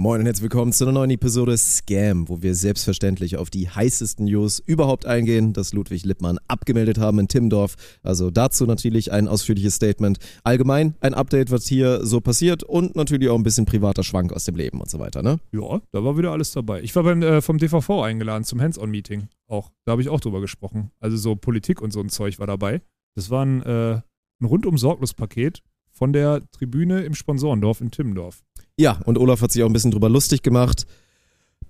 Moin und herzlich willkommen zu einer neuen Episode Scam, wo wir selbstverständlich auf die heißesten News überhaupt eingehen, dass Ludwig Lippmann abgemeldet haben in Timmendorf. Also dazu natürlich ein ausführliches Statement. Allgemein ein Update, was hier so passiert und natürlich auch ein bisschen privater Schwank aus dem Leben und so weiter, ne? Ja, da war wieder alles dabei. Ich war beim, äh, vom DVV eingeladen zum Hands-on-Meeting auch. Da habe ich auch drüber gesprochen. Also so Politik und so ein Zeug war dabei. Das war ein, äh, ein rundum sorglos Paket von der Tribüne im Sponsorendorf in Timmendorf. Ja, und Olaf hat sich auch ein bisschen drüber lustig gemacht,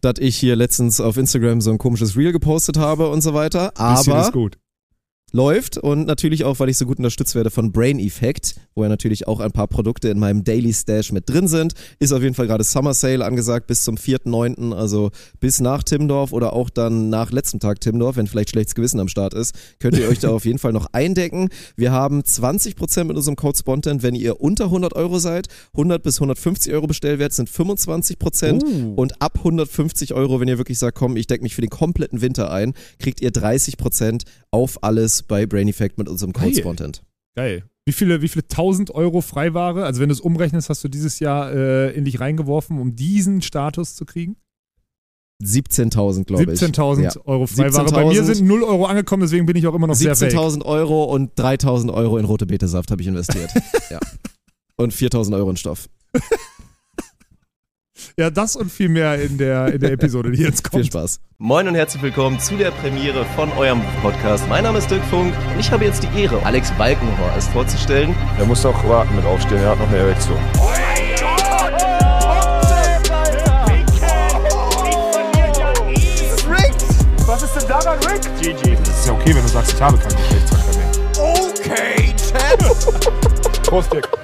dass ich hier letztens auf Instagram so ein komisches Reel gepostet habe und so weiter. Bisschen Aber ist gut. Läuft und natürlich auch, weil ich so gut unterstützt werde von Brain Effect, wo ja natürlich auch ein paar Produkte in meinem Daily Stash mit drin sind. Ist auf jeden Fall gerade Summer Sale angesagt bis zum 4.9., also bis nach Timmendorf oder auch dann nach letztem Tag Timmendorf, wenn vielleicht schlechtes Gewissen am Start ist, könnt ihr euch da auf jeden Fall noch eindecken. Wir haben 20% mit unserem Code Spontan, wenn ihr unter 100 Euro seid. 100 bis 150 Euro Bestellwert sind 25% Uh. und ab 150 Euro, wenn ihr wirklich sagt, komm, ich decke mich für den kompletten Winter ein, kriegt ihr 30% auf alles bei Brain Effect mit unserem Code Geil. Spontan. Geil. Wie viele, wie viele tausend Euro Freiware, also wenn du es umrechnest, hast du dieses Jahr äh, in dich reingeworfen, um diesen Status zu kriegen? 17.000, glaube ich. 17.000 Ja. Euro Freiware. Bei mir 17.000. sind 0 Euro angekommen, deswegen bin ich auch immer noch sehr fake. 17.000 Euro und 3.000 Euro in rote Betesaft habe ich investiert. ja. Und 4.000 Euro in Stoff. Ja, das und viel mehr in der, in der Episode, die jetzt Viel kommt. Spaß. Moin und herzlich willkommen zu der Premiere von eurem Podcast. Mein Name ist Dirk Funk und ich habe jetzt die Ehre, Alex Balkenhorst vorzustellen. Er muss auch warten mit aufstehen, er hat noch eine Erektion. Was ist denn daran Rick? GG. Das ist ja okay, wenn du sagst, ich habe keinen Geschlechtsverkehr mehr. Okay, Chat. Prost, Dirk.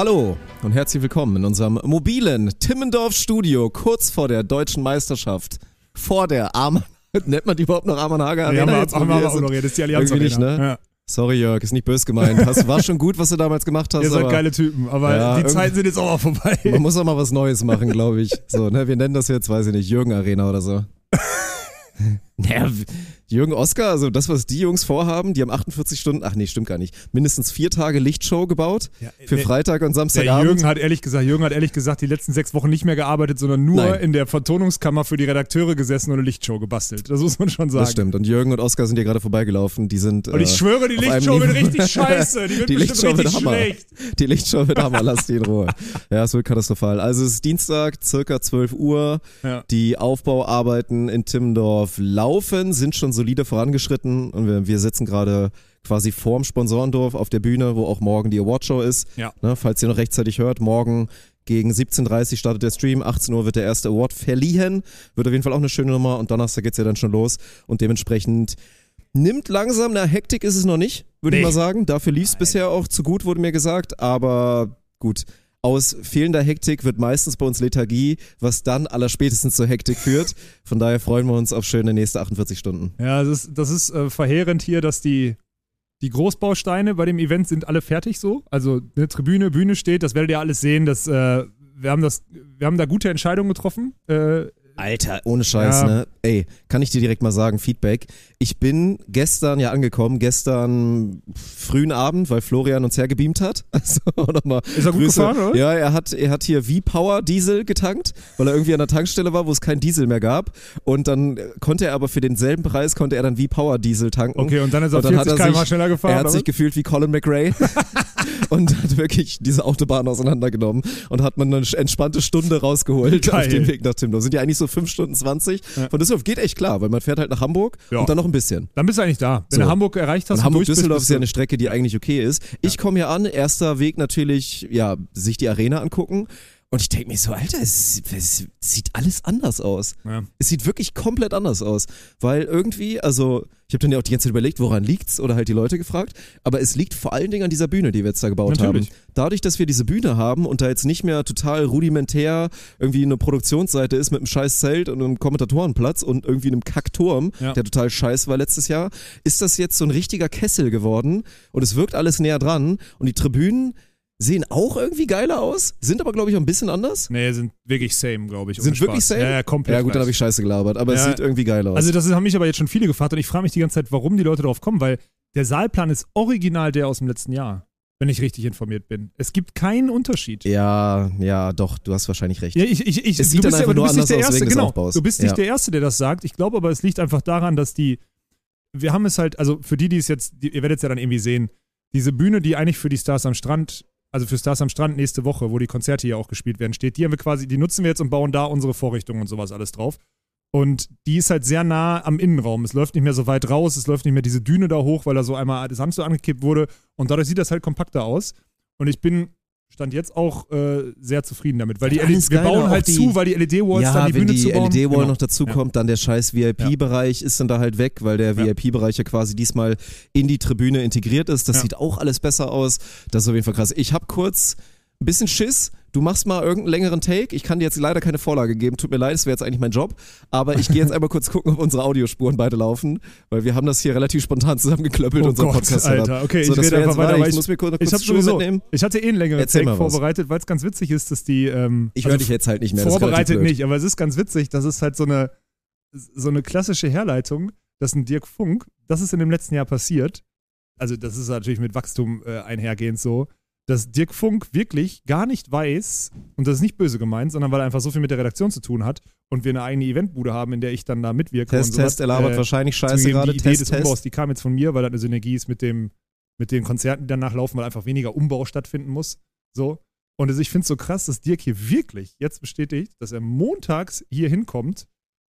Hallo und herzlich willkommen in unserem mobilen Timmendorf Studio, kurz vor der deutschen Meisterschaft. Vor der Arm. Nennt man die überhaupt noch Armanhager Arena? Ja, wir, jetzt, haben wir auch honoriert. Das ist die Allianz Irgendwie nicht, Arena. ne? Ja. Sorry, Jörg, ist nicht böse gemeint. Hast, war schon gut, was du damals gemacht hast. Ihr seid aber geile Typen, aber Ja, die Zeiten sind jetzt auch mal vorbei. Man muss auch mal was Neues machen, glaube ich. So, ne, wir nennen das jetzt, weiß ich nicht, Jürgen Arena oder so. Naja, Jürgen Oscar, also das, was die Jungs vorhaben, die haben 48 Stunden, ach nee, stimmt gar nicht, mindestens vier Tage Lichtshow gebaut Ja, für der- Freitag und Samstagabend. Jürgen hat ehrlich gesagt, Jürgen hat ehrlich gesagt die letzten sechs Wochen nicht mehr gearbeitet, sondern nur Nein. in der Vertonungskammer für die Redakteure gesessen und eine Lichtshow gebastelt. Das muss man schon sagen. das stimmt. Und Jürgen und Oscar sind hier gerade vorbeigelaufen. Die sind. Und ich äh, schwöre, die Lichtshow wird richtig scheiße. Die wird Die bestimmt Lichtshow wird richtig Hammer. schlecht. Die Lichtshow wird Hammer, lass die in Ruhe. Ja, es wird katastrophal. Also es ist Dienstag, circa 12 Uhr. Ja. Die Aufbauarbeiten in Timmendorf laufen, sind schon solide vorangeschritten und wir, wir sitzen gerade quasi vorm Sponsorendorf auf der Bühne, wo auch morgen die Awardshow ist. Ja. Ne, falls ihr noch rechtzeitig hört, morgen gegen 17.30 Uhr startet der Stream, 18 Uhr wird der erste Award verliehen. Wird auf jeden Fall auch eine schöne Nummer und Donnerstag geht's ja dann schon los und dementsprechend nimmt langsam, na Hektik ist es noch nicht, würde ich Nee. mal sagen. Dafür lief's bisher auch zu gut, wurde mir gesagt, aber gut. Aus fehlender Hektik wird meistens bei uns Lethargie, was dann allerspätestens zur Hektik führt. Von daher freuen wir uns auf schöne nächste 48 Stunden. Ja, das ist, das ist äh, verheerend hier, dass die, die Großbausteine bei dem Event sind alle fertig so. Also eine Tribüne, Bühne steht, das werdet ihr alles sehen. Das, äh, wir, haben das, wir haben da gute Entscheidungen getroffen. Äh, Alter, ohne Scheiß, Ja. ne? Ey, kann ich dir direkt mal sagen, Feedback. Ich bin gestern ja angekommen, gestern frühen Abend, weil Florian uns hergebeamt hat. Also nochmal. Ist er gut gefahren, oder? Ja, er hat, er hat hier V-Power Diesel getankt, weil er irgendwie an der Tankstelle war, wo es keinen Diesel mehr gab. Und dann konnte er aber für denselben Preis, konnte er dann V-Power Diesel tanken. okay, und dann ist er Und dann 40 hat er sich- schneller gefahren. Er hat oder sich gefühlt wie Colin McRae und hat wirklich diese Autobahn auseinandergenommen und hat man eine entspannte Stunde rausgeholt Geil. auf dem Weg nach Timdorf. Sind ja eigentlich so 5 Stunden 20. Ja. Von Düsseldorf geht echt klar, weil man fährt halt nach Hamburg Ja. und dann noch ein bisschen. dann bist du eigentlich da. Wenn So. du Hamburg erreicht hast, Und bist, Hamburg-Düsseldorf bist ist ja eine Strecke, die eigentlich okay ist. Ich komme hier an, erster Weg natürlich, ja, sich die Arena angucken. Und ich denke mir so, Alter, es, es sieht alles anders aus. Ja. Es sieht wirklich komplett anders aus. Weil irgendwie, also, ich habe dann ja auch die ganze Zeit überlegt, woran liegt's oder halt die Leute gefragt. Aber es liegt vor allen Dingen an dieser Bühne, die wir jetzt da gebaut Natürlich. haben. Dadurch, dass wir diese Bühne haben und da jetzt nicht mehr total rudimentär irgendwie eine Produktionsseite ist mit einem scheiß Zelt und einem Kommentatorenplatz und irgendwie einem Kackturm, Ja. der total scheiß war letztes Jahr, ist das jetzt so ein richtiger Kessel geworden und es wirkt alles näher dran und die Tribünen sehen auch irgendwie geiler aus, sind aber glaube ich auch ein bisschen anders. Nee, sind wirklich same, glaube ich. Sind wirklich Spaß. same? Ja, ja, komplett. Ja gut, dann habe ich scheiße gelabert, aber es Ja. sieht irgendwie geil aus. Also das haben mich aber jetzt schon viele gefragt und ich frage mich die ganze Zeit, warum die Leute darauf kommen, weil der Saalplan ist original der aus dem letzten Jahr. wenn ich richtig informiert bin. Es gibt keinen Unterschied. Ja, ja, doch, du hast wahrscheinlich recht. Ja, ich, ich, ich, Es sieht dann bist, ja, einfach du nur bist nicht der anders aus Erste, wegen des genau. Aufbaus. Du bist nicht Ja. der Erste, der das sagt. Ich glaube aber, es liegt einfach daran, dass die, wir haben es halt, also für die, die es jetzt, die, ihr werdet es ja dann irgendwie sehen, diese Bühne, die eigentlich für die Stars am Strand, also für Stars am Strand nächste Woche, wo die Konzerte hier auch gespielt werden, steht, die haben wir quasi, die nutzen wir jetzt und bauen da unsere Vorrichtungen und sowas alles drauf. Und die ist halt sehr nah am Innenraum. Es läuft nicht mehr so weit raus, es läuft nicht mehr diese Düne da hoch, weil da so einmal das Sand so angekippt wurde. Und dadurch sieht das halt kompakter aus. Und ich bin, stand jetzt auch äh, sehr zufrieden damit, weil die Alles LED, wir bauen halt die- zu, weil die LED-Walls ja, dann die wenn Bühne die zu bauen. LED-Wall Genau. noch dazu Ja. kommt, dann der scheiß VIP-Bereich ist dann da halt weg, weil der Ja. VIP-Bereich ja quasi diesmal in die Tribüne integriert ist. Das Ja. sieht auch alles besser aus. Das ist auf jeden Fall krass. Ich habe kurz ein bisschen Schiss. Du machst mal irgendeinen längeren Take. Ich kann dir jetzt leider keine Vorlage geben. Tut mir leid, das wäre jetzt eigentlich mein Job. Aber ich gehe jetzt einmal kurz gucken, ob unsere Audiospuren beide laufen, weil wir haben das hier relativ spontan zusammengeklöppelt, Oh unser Gott, podcast Alter. Okay, so, ich rede einfach weiter, Ich ich- muss mir kurz, Ich kurz Schuhe sowieso, mitnehmen. ich hatte eh einen längeren Erzähl Take vorbereitet, weil es ganz witzig ist, dass die, ähm, Ich also höre dich jetzt halt nicht mehr. vorbereitet nicht, aber es ist ganz witzig, das ist halt so eine, so eine klassische Herleitung, dass ein Dirk Funk, das ist in dem letzten Jahr passiert, also das ist natürlich mit Wachstum äh, einhergehend so, dass Dirk Funk wirklich gar nicht weiß, und das ist nicht böse gemeint, sondern weil er einfach so viel mit der Redaktion zu tun hat und wir eine eigene Eventbude haben, in der ich dann da mitwirke Test, und sowas, Test, er labert äh, wahrscheinlich scheiße gerade. Die Idee Test, des Test. Umbaus, die kam jetzt von mir, weil da eine Synergie ist mit dem, mit den Konzerten, die danach laufen, weil einfach weniger Umbau stattfinden muss. So. Und also ich finde es so krass, dass Dirk hier wirklich jetzt bestätigt, dass er montags hier hinkommt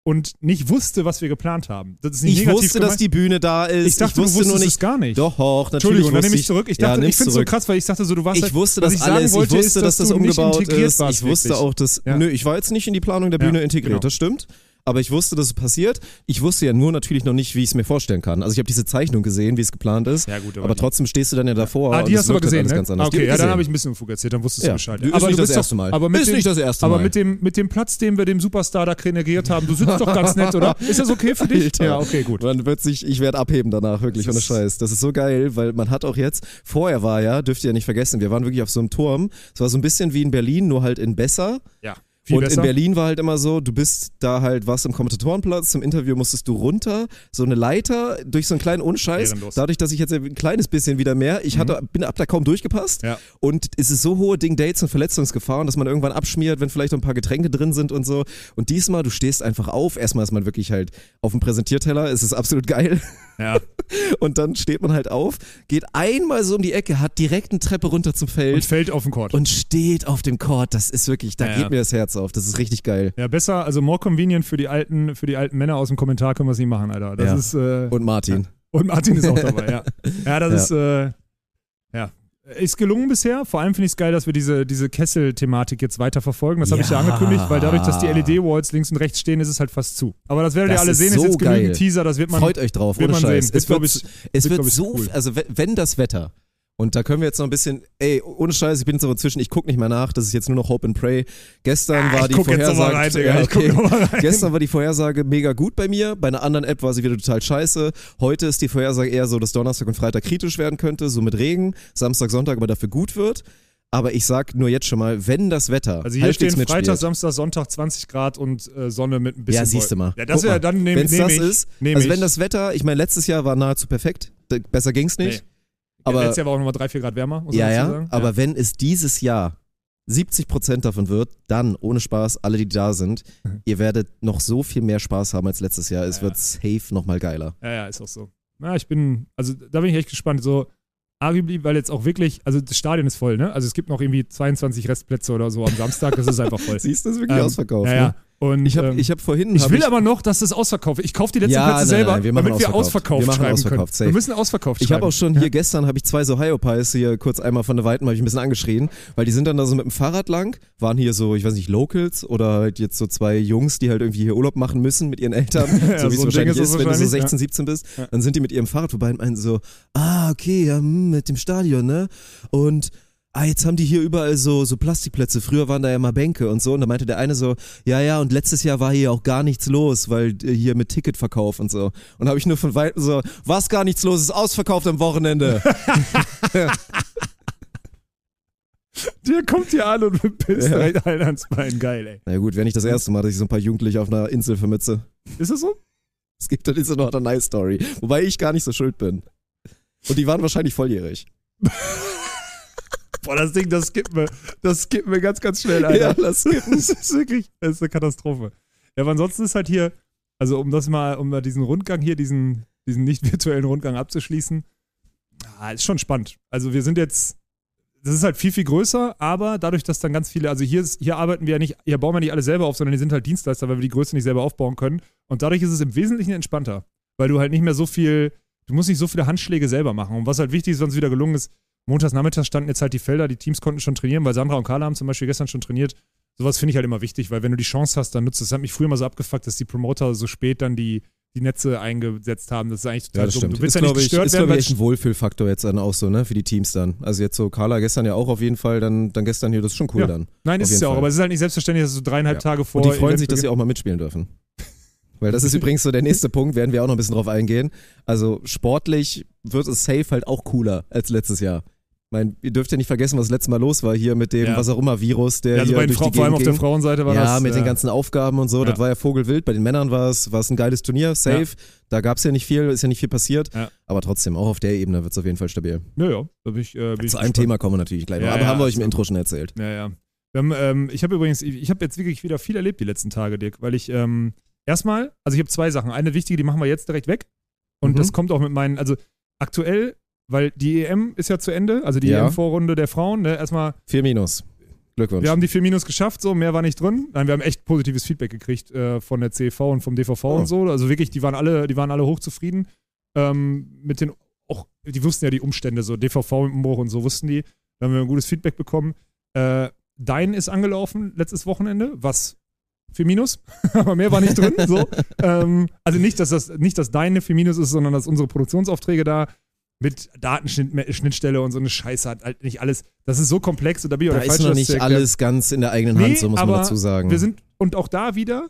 und nicht wusste, was wir geplant haben. Das ist nicht Ich wusste, dass gemeint. die Bühne da ist. ich dachte, wusste du wusstest nur nicht. es gar nicht. Doch, natürlich Entschuldigung, dann nehme ich zurück. Ich, dachte, ja, ich finde es so krass, weil ich dachte so, du warst Ich halt, wusste das ich alles. wollte, ich wusste, ist, dass, das du nicht umgebaut ist. Ich wusste wirklich. auch, dass. Ja. Nö, ich war jetzt nicht in die Planung der Ja, Bühne integriert, genau. das stimmt. Aber ich wusste, dass es passiert. Ich wusste ja nur natürlich noch nicht, wie ich es mir vorstellen kann. Also ich habe diese Zeichnung gesehen, wie es geplant ist. Ja, gut, aber trotzdem stehst du dann ja davor. Ah, die hast du aber halt gesehen, alles ne? okay, ja, ich dann gesehen. habe ich ein bisschen erzählt, dann wusstest du Ja, Bescheid. ist aber nicht du das erste Mal. Aber mit Ist dem, nicht das erste aber Mal. mit dem, mit dem Platz, den wir dem Superstar da generiert haben, du sitzt doch ganz nett, oder? Ist das okay für dich? Alter. Ja, okay, gut. Man wird sich, ich werde abheben danach, wirklich, ohne Scheiß. Das ist so geil, weil man hat auch jetzt, vorher war ja, dürft ihr ja nicht vergessen, wir waren wirklich auf so einem Turm. Es war so ein bisschen wie in Berlin, nur halt in besser. Ja, viel und besser. in Berlin war halt immer so, du bist da halt, warst im Kommentatorenplatz, zum Interview musstest du runter, so eine Leiter durch so einen kleinen Unscheiß. Ehrenlos. Dadurch, dass ich jetzt ein kleines bisschen wieder mehr, ich hatte, bin ab da kaum durchgepasst. Ja. Und es ist so hohe Ding Dates und Verletzungsgefahren, dass man irgendwann abschmiert, wenn vielleicht noch ein paar Getränke drin sind und so. Und diesmal, du stehst einfach auf. Erstmal ist man wirklich halt auf dem Präsentierteller, es ist absolut geil. Ja. Und dann steht man halt auf, geht einmal so um die Ecke, hat direkt eine Treppe runter zum Und Feld fällt auf den Court. und steht auf dem Court. Das ist wirklich, da Ja, geht mir das Herz auf. Das ist richtig geil. ja, besser, also more convenient für die alten, für die alten Männer aus dem Kommentar können wir es nicht machen, Alter. Das Ja. ist, äh, Und Martin. und Martin ist auch dabei, ja. Ja, das Ja. ist, äh, ja. Ist gelungen bisher. Vor allem finde ich es geil, dass wir diese, diese Kessel-Thematik jetzt weiter verfolgen. Das habe ich ja angekündigt, weil dadurch, dass die LED-Walls links und rechts stehen, ist es halt fast zu. Aber das werdet ihr Das alle ist sehen. so ist jetzt genügend geil. Teaser, das wird man. Freut euch drauf, wird man Scheiß. sehen. Es wird, ich- es wird, wird ich, so, cool. also we- wenn das Wetter, und da können wir jetzt noch ein bisschen, ey, ohne Scheiß, ich bin jetzt aber inzwischen, ich gucke nicht mehr nach, das ist jetzt nur noch Hope and Pray. Gestern war Ah, ich die Vorhersage, rein, ja, okay. Gestern war die Vorhersage mega gut bei mir, bei einer anderen App war sie wieder total scheiße. Heute ist die Vorhersage eher so, dass Donnerstag und Freitag kritisch werden könnte, so mit Regen, Samstag, Sonntag aber dafür gut wird. Aber ich sag nur jetzt schon mal, wenn das Wetter Also hier halbwegs stehen mitspielt, Freitag, Samstag, Sonntag 20 Grad und äh, Sonne mit ein bisschen Ja, siehst du mal. Ja, das wäre dann Wenn's nehm das ich. ist, nehm also ich. wenn das Wetter, ich meine, letztes Jahr war nahezu perfekt, besser ging's nicht. Nee. Aber Letztes Jahr war auch nochmal 3, 4 Grad wärmer, muss ja, man dazu ja, sagen. aber wenn es dieses Jahr 70 Prozent davon wird, dann ohne Spaß, alle, die da sind, ihr werdet noch so viel mehr Spaß haben als letztes Jahr. Es Mhm. Ja, wird safe nochmal geiler. Ja, ja, ist auch so. Ja, ich bin, also da bin ich echt gespannt. So, arguably, weil jetzt auch wirklich, also das Stadion ist voll, ne? Also es gibt noch irgendwie 22 Restplätze oder so am Samstag, das ist einfach voll. Siehst du, das ist wirklich Ähm, ausverkauft. ja, ne? Ja. Und Ich habe ähm, ich hab vorhin. ich hab will aber noch, dass das ausverkauft wird. Ich kaufe die letzten Ja, Plätze nein, selber, nein, wir damit wir ausverkauft. Wir machen schreiben ausverkauft, können. safe. Wir müssen ausverkauft Ich habe auch schon hier gestern habe ich zwei so Hyopies hier kurz einmal von der Weiten habe ich ein bisschen angeschrien, weil die sind dann da so mit dem Fahrrad lang, waren hier so, ich weiß nicht, Locals oder halt jetzt so zwei Jungs, die halt irgendwie hier Urlaub machen müssen mit ihren Eltern, Ja, so wie so es wahrscheinlich ist ist, wenn du so wahrscheinlich, 16, 17 bist, Ja. dann sind die mit ihrem Fahrrad vorbei und meinen so, ah, okay, ja, hm, mit dem Stadion, ne? Und Ah, jetzt haben die hier überall so, so Plastikplätze. Früher waren da ja mal Bänke und so. Und da meinte der eine so, ja, ja, und letztes Jahr war hier auch gar nichts los, weil äh, hier mit Ticketverkauf und so. Und habe ich nur von weitem so, was gar nichts los, ist ausverkauft am Wochenende. Der kommt hier an und pisst Ja. direkt allen ans Bein. Geil, ey. Na gut, wäre nicht das erste Mal, dass ich so ein paar Jugendliche auf einer Insel vermitze. Ist das so? Es gibt dann ist noch eine nice Story. Wobei ich gar nicht so schuld bin. Und die waren wahrscheinlich volljährig. Boah, das Ding, das skippen wir, das skippen wir ganz, ganz schnell, Alter. Ja, skippen. Das ist wirklich, das ist eine Katastrophe. Ja, aber ansonsten ist halt hier, also um das mal, um mal diesen Rundgang hier, diesen, diesen nicht virtuellen Rundgang abzuschließen, ah, ist schon spannend. Also wir sind jetzt, das ist halt viel, viel größer, aber dadurch, dass dann ganz viele, also hier, ist, hier arbeiten wir ja nicht, hier bauen wir nicht alle selber auf, sondern die sind halt Dienstleister, weil wir die Größe nicht selber aufbauen können. Und dadurch ist es im Wesentlichen entspannter, weil du halt nicht mehr so viel, du musst nicht so viele Handschläge selber machen. Und was halt wichtig ist, was uns wieder gelungen ist, montags nachmittags standen jetzt halt die Felder, die Teams konnten schon trainieren, weil Sandra und Carla haben zum Beispiel gestern schon trainiert. Sowas finde ich halt immer wichtig, weil wenn du die Chance hast, dann nutzt es. Das hat mich früher mal so abgefuckt, dass die Promoter so spät dann die, die Netze eingesetzt haben. Das ist eigentlich total Ja, das dumm. stimmt. Du willst ist, ja nicht glaube ich, gestört ist, werden, glaube weil ich, ein Wohlfühlfaktor jetzt dann auch so, ne, für die Teams dann. Also jetzt so Carla gestern ja auch auf jeden Fall, dann, dann gestern hier, das ist schon cool Ja. dann. Nein, ist es ja auch, aber es ist halt nicht selbstverständlich, dass du dreieinhalb Ja. Tage vor. Und die freuen sich, dass sie auch mal mitspielen dürfen. Weil das ist übrigens so der nächste Punkt, werden wir auch noch ein bisschen drauf eingehen. Also sportlich wird es safe halt auch cooler als letztes Jahr. Ich meine, ihr dürft ja nicht vergessen, was das letzte Mal los war hier mit dem, Ja. was auch immer, Virus, der Ja, also hier bei den die vor allem auf der. Frauenseite war ja, das. mit den äh, ganzen Aufgaben und so, Ja. das war ja Vogelwild. Bei den Männern war es, war es ein geiles Turnier, safe. Da gab es ja nicht viel, ist ja nicht viel passiert. Ja. Aber trotzdem, auch auf der Ebene wird es auf jeden Fall stabil. Ja, ja, da bin ich, äh, bin Zu einem. Thema kommen wir natürlich gleich noch. Ja, aber ja, haben wir euch im so. Intro schon erzählt. Ja, ja. Haben, ähm, ich habe übrigens, ich habe jetzt wirklich wieder viel erlebt die letzten Tage, Dirk, weil ich ähm, erstmal, also ich habe zwei Sachen. Eine wichtige, die machen wir jetzt direkt weg. Und Mhm. das kommt auch mit meinen, also aktuell, weil die EM ist ja zu Ende, also die Ja. EM-Vorrunde der Frauen, ne, erstmal, Vier Minus. Glückwunsch. wir haben die 4 Minus geschafft, so, mehr war nicht drin. Nein, wir haben echt positives Feedback gekriegt äh, von der CV und vom DVV Oh. und so. Also wirklich, die waren alle, die waren alle hochzufrieden ähm, mit den, auch, die wussten ja die Umstände, so DVV im Umbruch und so wussten die. Da haben wir ein gutes Feedback bekommen. Äh, Dein ist angelaufen letztes Wochenende, was 4 Minus, aber mehr war nicht drin. So. ähm, also nicht, dass das nicht, dass deine 4 Minus ist, sondern dass unsere Produktionsaufträge da mit Datenschnittstelle und so eine Scheiße hat halt nicht alles. Das ist so komplex und da bin ich auch da der ist noch das nicht alles ganz in der eigenen Hand, Nee, so muss man dazu sagen. Wir sind, und auch da wieder,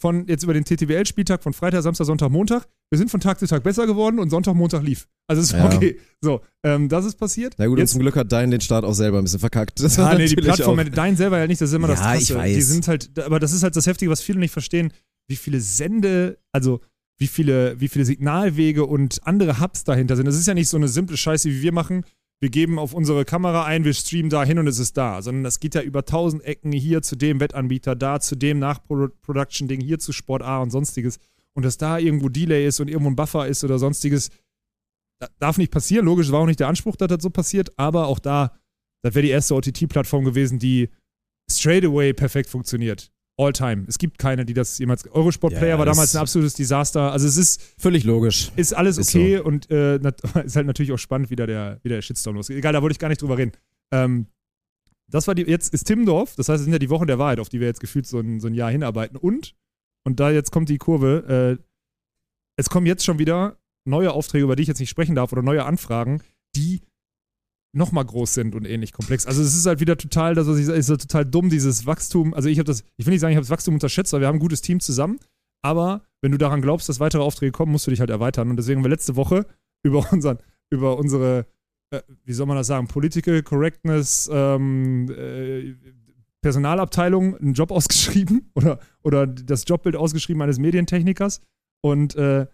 von jetzt über den TTWL-Spieltag von Freitag, Samstag, Sonntag, Montag, wir sind von Tag zu Tag besser geworden und Sonntag, Montag lief. Also ist Ja. okay. So, ähm, das ist passiert. Na gut, und jetzt, zum Glück hat Dein den Start auch selber ein bisschen verkackt. Das Ah, nee, die Plattform, auch- dein selber ja nicht, das ist immer das Ja, Krasse. ich weiß. Die sind halt, aber das ist halt das Heftige, was viele nicht verstehen, wie viele Sende, also wie viele, wie viele Signalwege und andere Hubs dahinter sind. Das ist ja nicht so eine simple Scheiße, wie wir machen. Wir geben auf unsere Kamera ein, wir streamen da hin und es ist da. Sondern das geht ja über tausend Ecken hier zu dem Wettanbieter, da zu dem Nachproduction-Ding, hier zu Sport A und sonstiges. Und dass da irgendwo Delay ist und irgendwo ein Buffer ist oder sonstiges, da- darf nicht passieren. Logisch war auch nicht der Anspruch, dass das so passiert, aber auch da, das wäre die erste OTT-Plattform gewesen, die straight away perfekt funktioniert. All time. Es gibt keine, die das jemals. Eurosport Player Ja, war damals ein absolutes Desaster. Also es ist, Völlig logisch. ist alles Ist okay und äh, ist halt natürlich auch spannend, wie da der, wie der Shitstorm losgeht. Egal, da wollte ich gar nicht drüber reden. Ähm, das war die, jetzt ist Timmendorf, das heißt, es sind ja die Wochen der Wahrheit, auf die wir jetzt gefühlt so ein, so ein Jahr hinarbeiten. Und, und da jetzt kommt die Kurve, äh, es kommen jetzt schon wieder neue Aufträge, über die ich jetzt nicht sprechen darf, oder neue Anfragen, die nochmal groß sind und ähnlich komplex. Also es ist halt wieder total, das was ist halt total dumm, dieses Wachstum. Also ich habe das, ich will nicht sagen, ich habe das Wachstum unterschätzt, weil wir haben ein gutes Team zusammen. Aber wenn du daran glaubst, dass weitere Aufträge kommen, musst du dich halt erweitern. Und deswegen haben wir letzte Woche über unseren, über unsere, äh, wie soll man das sagen, Political Correctness, ähm, äh, Personalabteilung einen Job ausgeschrieben oder, oder das Jobbild ausgeschrieben eines Medientechnikers. Und äh,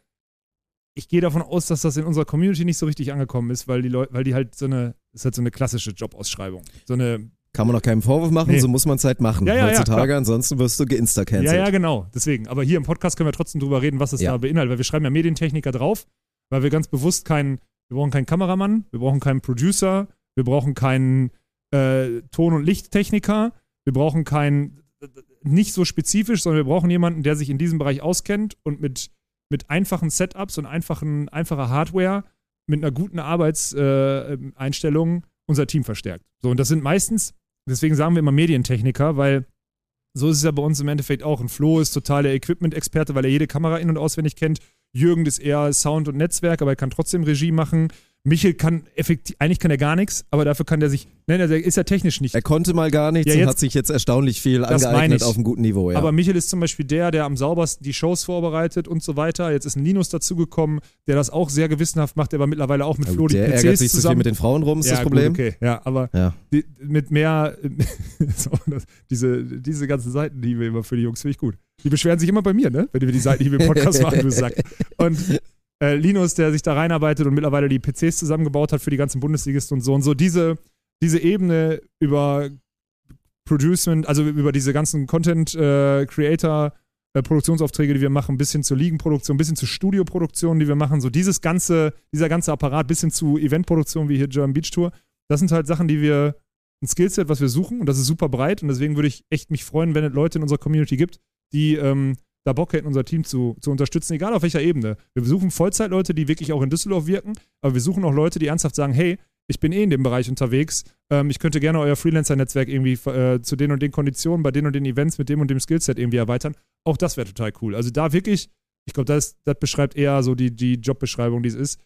ich gehe davon aus, dass das in unserer Community nicht so richtig angekommen ist, weil die Leute, weil die halt so eine, das ist halt so eine klassische Jobausschreibung. So eine, Kann man auch keinen Vorwurf machen, Nee. so muss man es halt machen. Ja, ja, ja, Heutzutage, klar. ansonsten wirst du geinsta-cancelled. ja, ja, genau. Deswegen. Aber hier im Podcast können wir trotzdem drüber reden, was es Ja. da beinhaltet, weil wir schreiben ja Medientechniker drauf, weil wir ganz bewusst keinen, wir brauchen keinen Kameramann, wir brauchen keinen Producer, wir brauchen keinen äh, Ton- und Lichttechniker, wir brauchen keinen, nicht so spezifisch, sondern wir brauchen jemanden, der sich in diesem Bereich auskennt und mit, mit einfachen Setups und einfachen, einfacher Hardware, mit einer guten Arbeitseinstellung äh, unser Team verstärkt. So, und das sind meistens, deswegen sagen wir immer Medientechniker, weil so ist es ja bei uns im Endeffekt auch. Ein Flo ist total der Equipment-Experte, weil er jede Kamera in- und auswendig kennt. Jürgen ist eher Sound und Netzwerk, aber er kann trotzdem Regie machen. Michel kann effektiv, eigentlich kann er gar nichts, aber dafür kann der sich, nein, der ist ja technisch nicht. Er konnte mal gar nichts Ja, und jetzt- hat sich jetzt erstaunlich viel angeeignet auf einem guten Niveau. Ja. Aber Michel ist zum Beispiel der, der am saubersten die Shows vorbereitet und so weiter. Jetzt ist ein Linus dazugekommen, der das auch sehr gewissenhaft macht, der aber mittlerweile auch mit Ja, Flo die der PCs ärgert sich zu viel zusammen. mit den Frauen rum, ist ja, das Problem. Gut, okay, ja, aber Ja. die, mit mehr, so, diese, diese ganzen Seiten, die wir immer für die Jungs, finde ich gut. Die beschweren sich immer bei mir, ne? Wenn wir die Seiten, die wir im Podcast machen, du Sack. Und äh, Linus, der sich da reinarbeitet und mittlerweile die PCs zusammengebaut hat für die ganzen Bundesligisten und so und so, diese, diese Ebene über Producement, also über diese ganzen Content-Creator- äh, Produktionsaufträge, die wir machen, bis hin zur Ligenproduktion, bis hin zur Studioproduktion, die wir machen, so dieses ganze, dieser ganze Apparat bis hin zu Eventproduktion wie hier German Beach Tour, das sind halt Sachen, die wir, ein Skillset, was wir suchen und das ist super breit und deswegen würde ich echt mich freuen, wenn es Leute in unserer Community gibt, die ähm, da Bock hätten, unser Team zu, zu unterstützen, egal auf welcher Ebene. Wir suchen Vollzeitleute, die wirklich auch in Düsseldorf wirken, aber wir suchen auch Leute, die ernsthaft sagen, hey, ich bin eh in dem Bereich unterwegs, ähm, ich könnte gerne euer Freelancer-Netzwerk irgendwie äh, zu den und den Konditionen, bei den und den Events mit dem und dem Skillset irgendwie erweitern. Auch das wäre total cool. Also da wirklich, ich glaube, das, das beschreibt eher so die, die Jobbeschreibung, die es ist.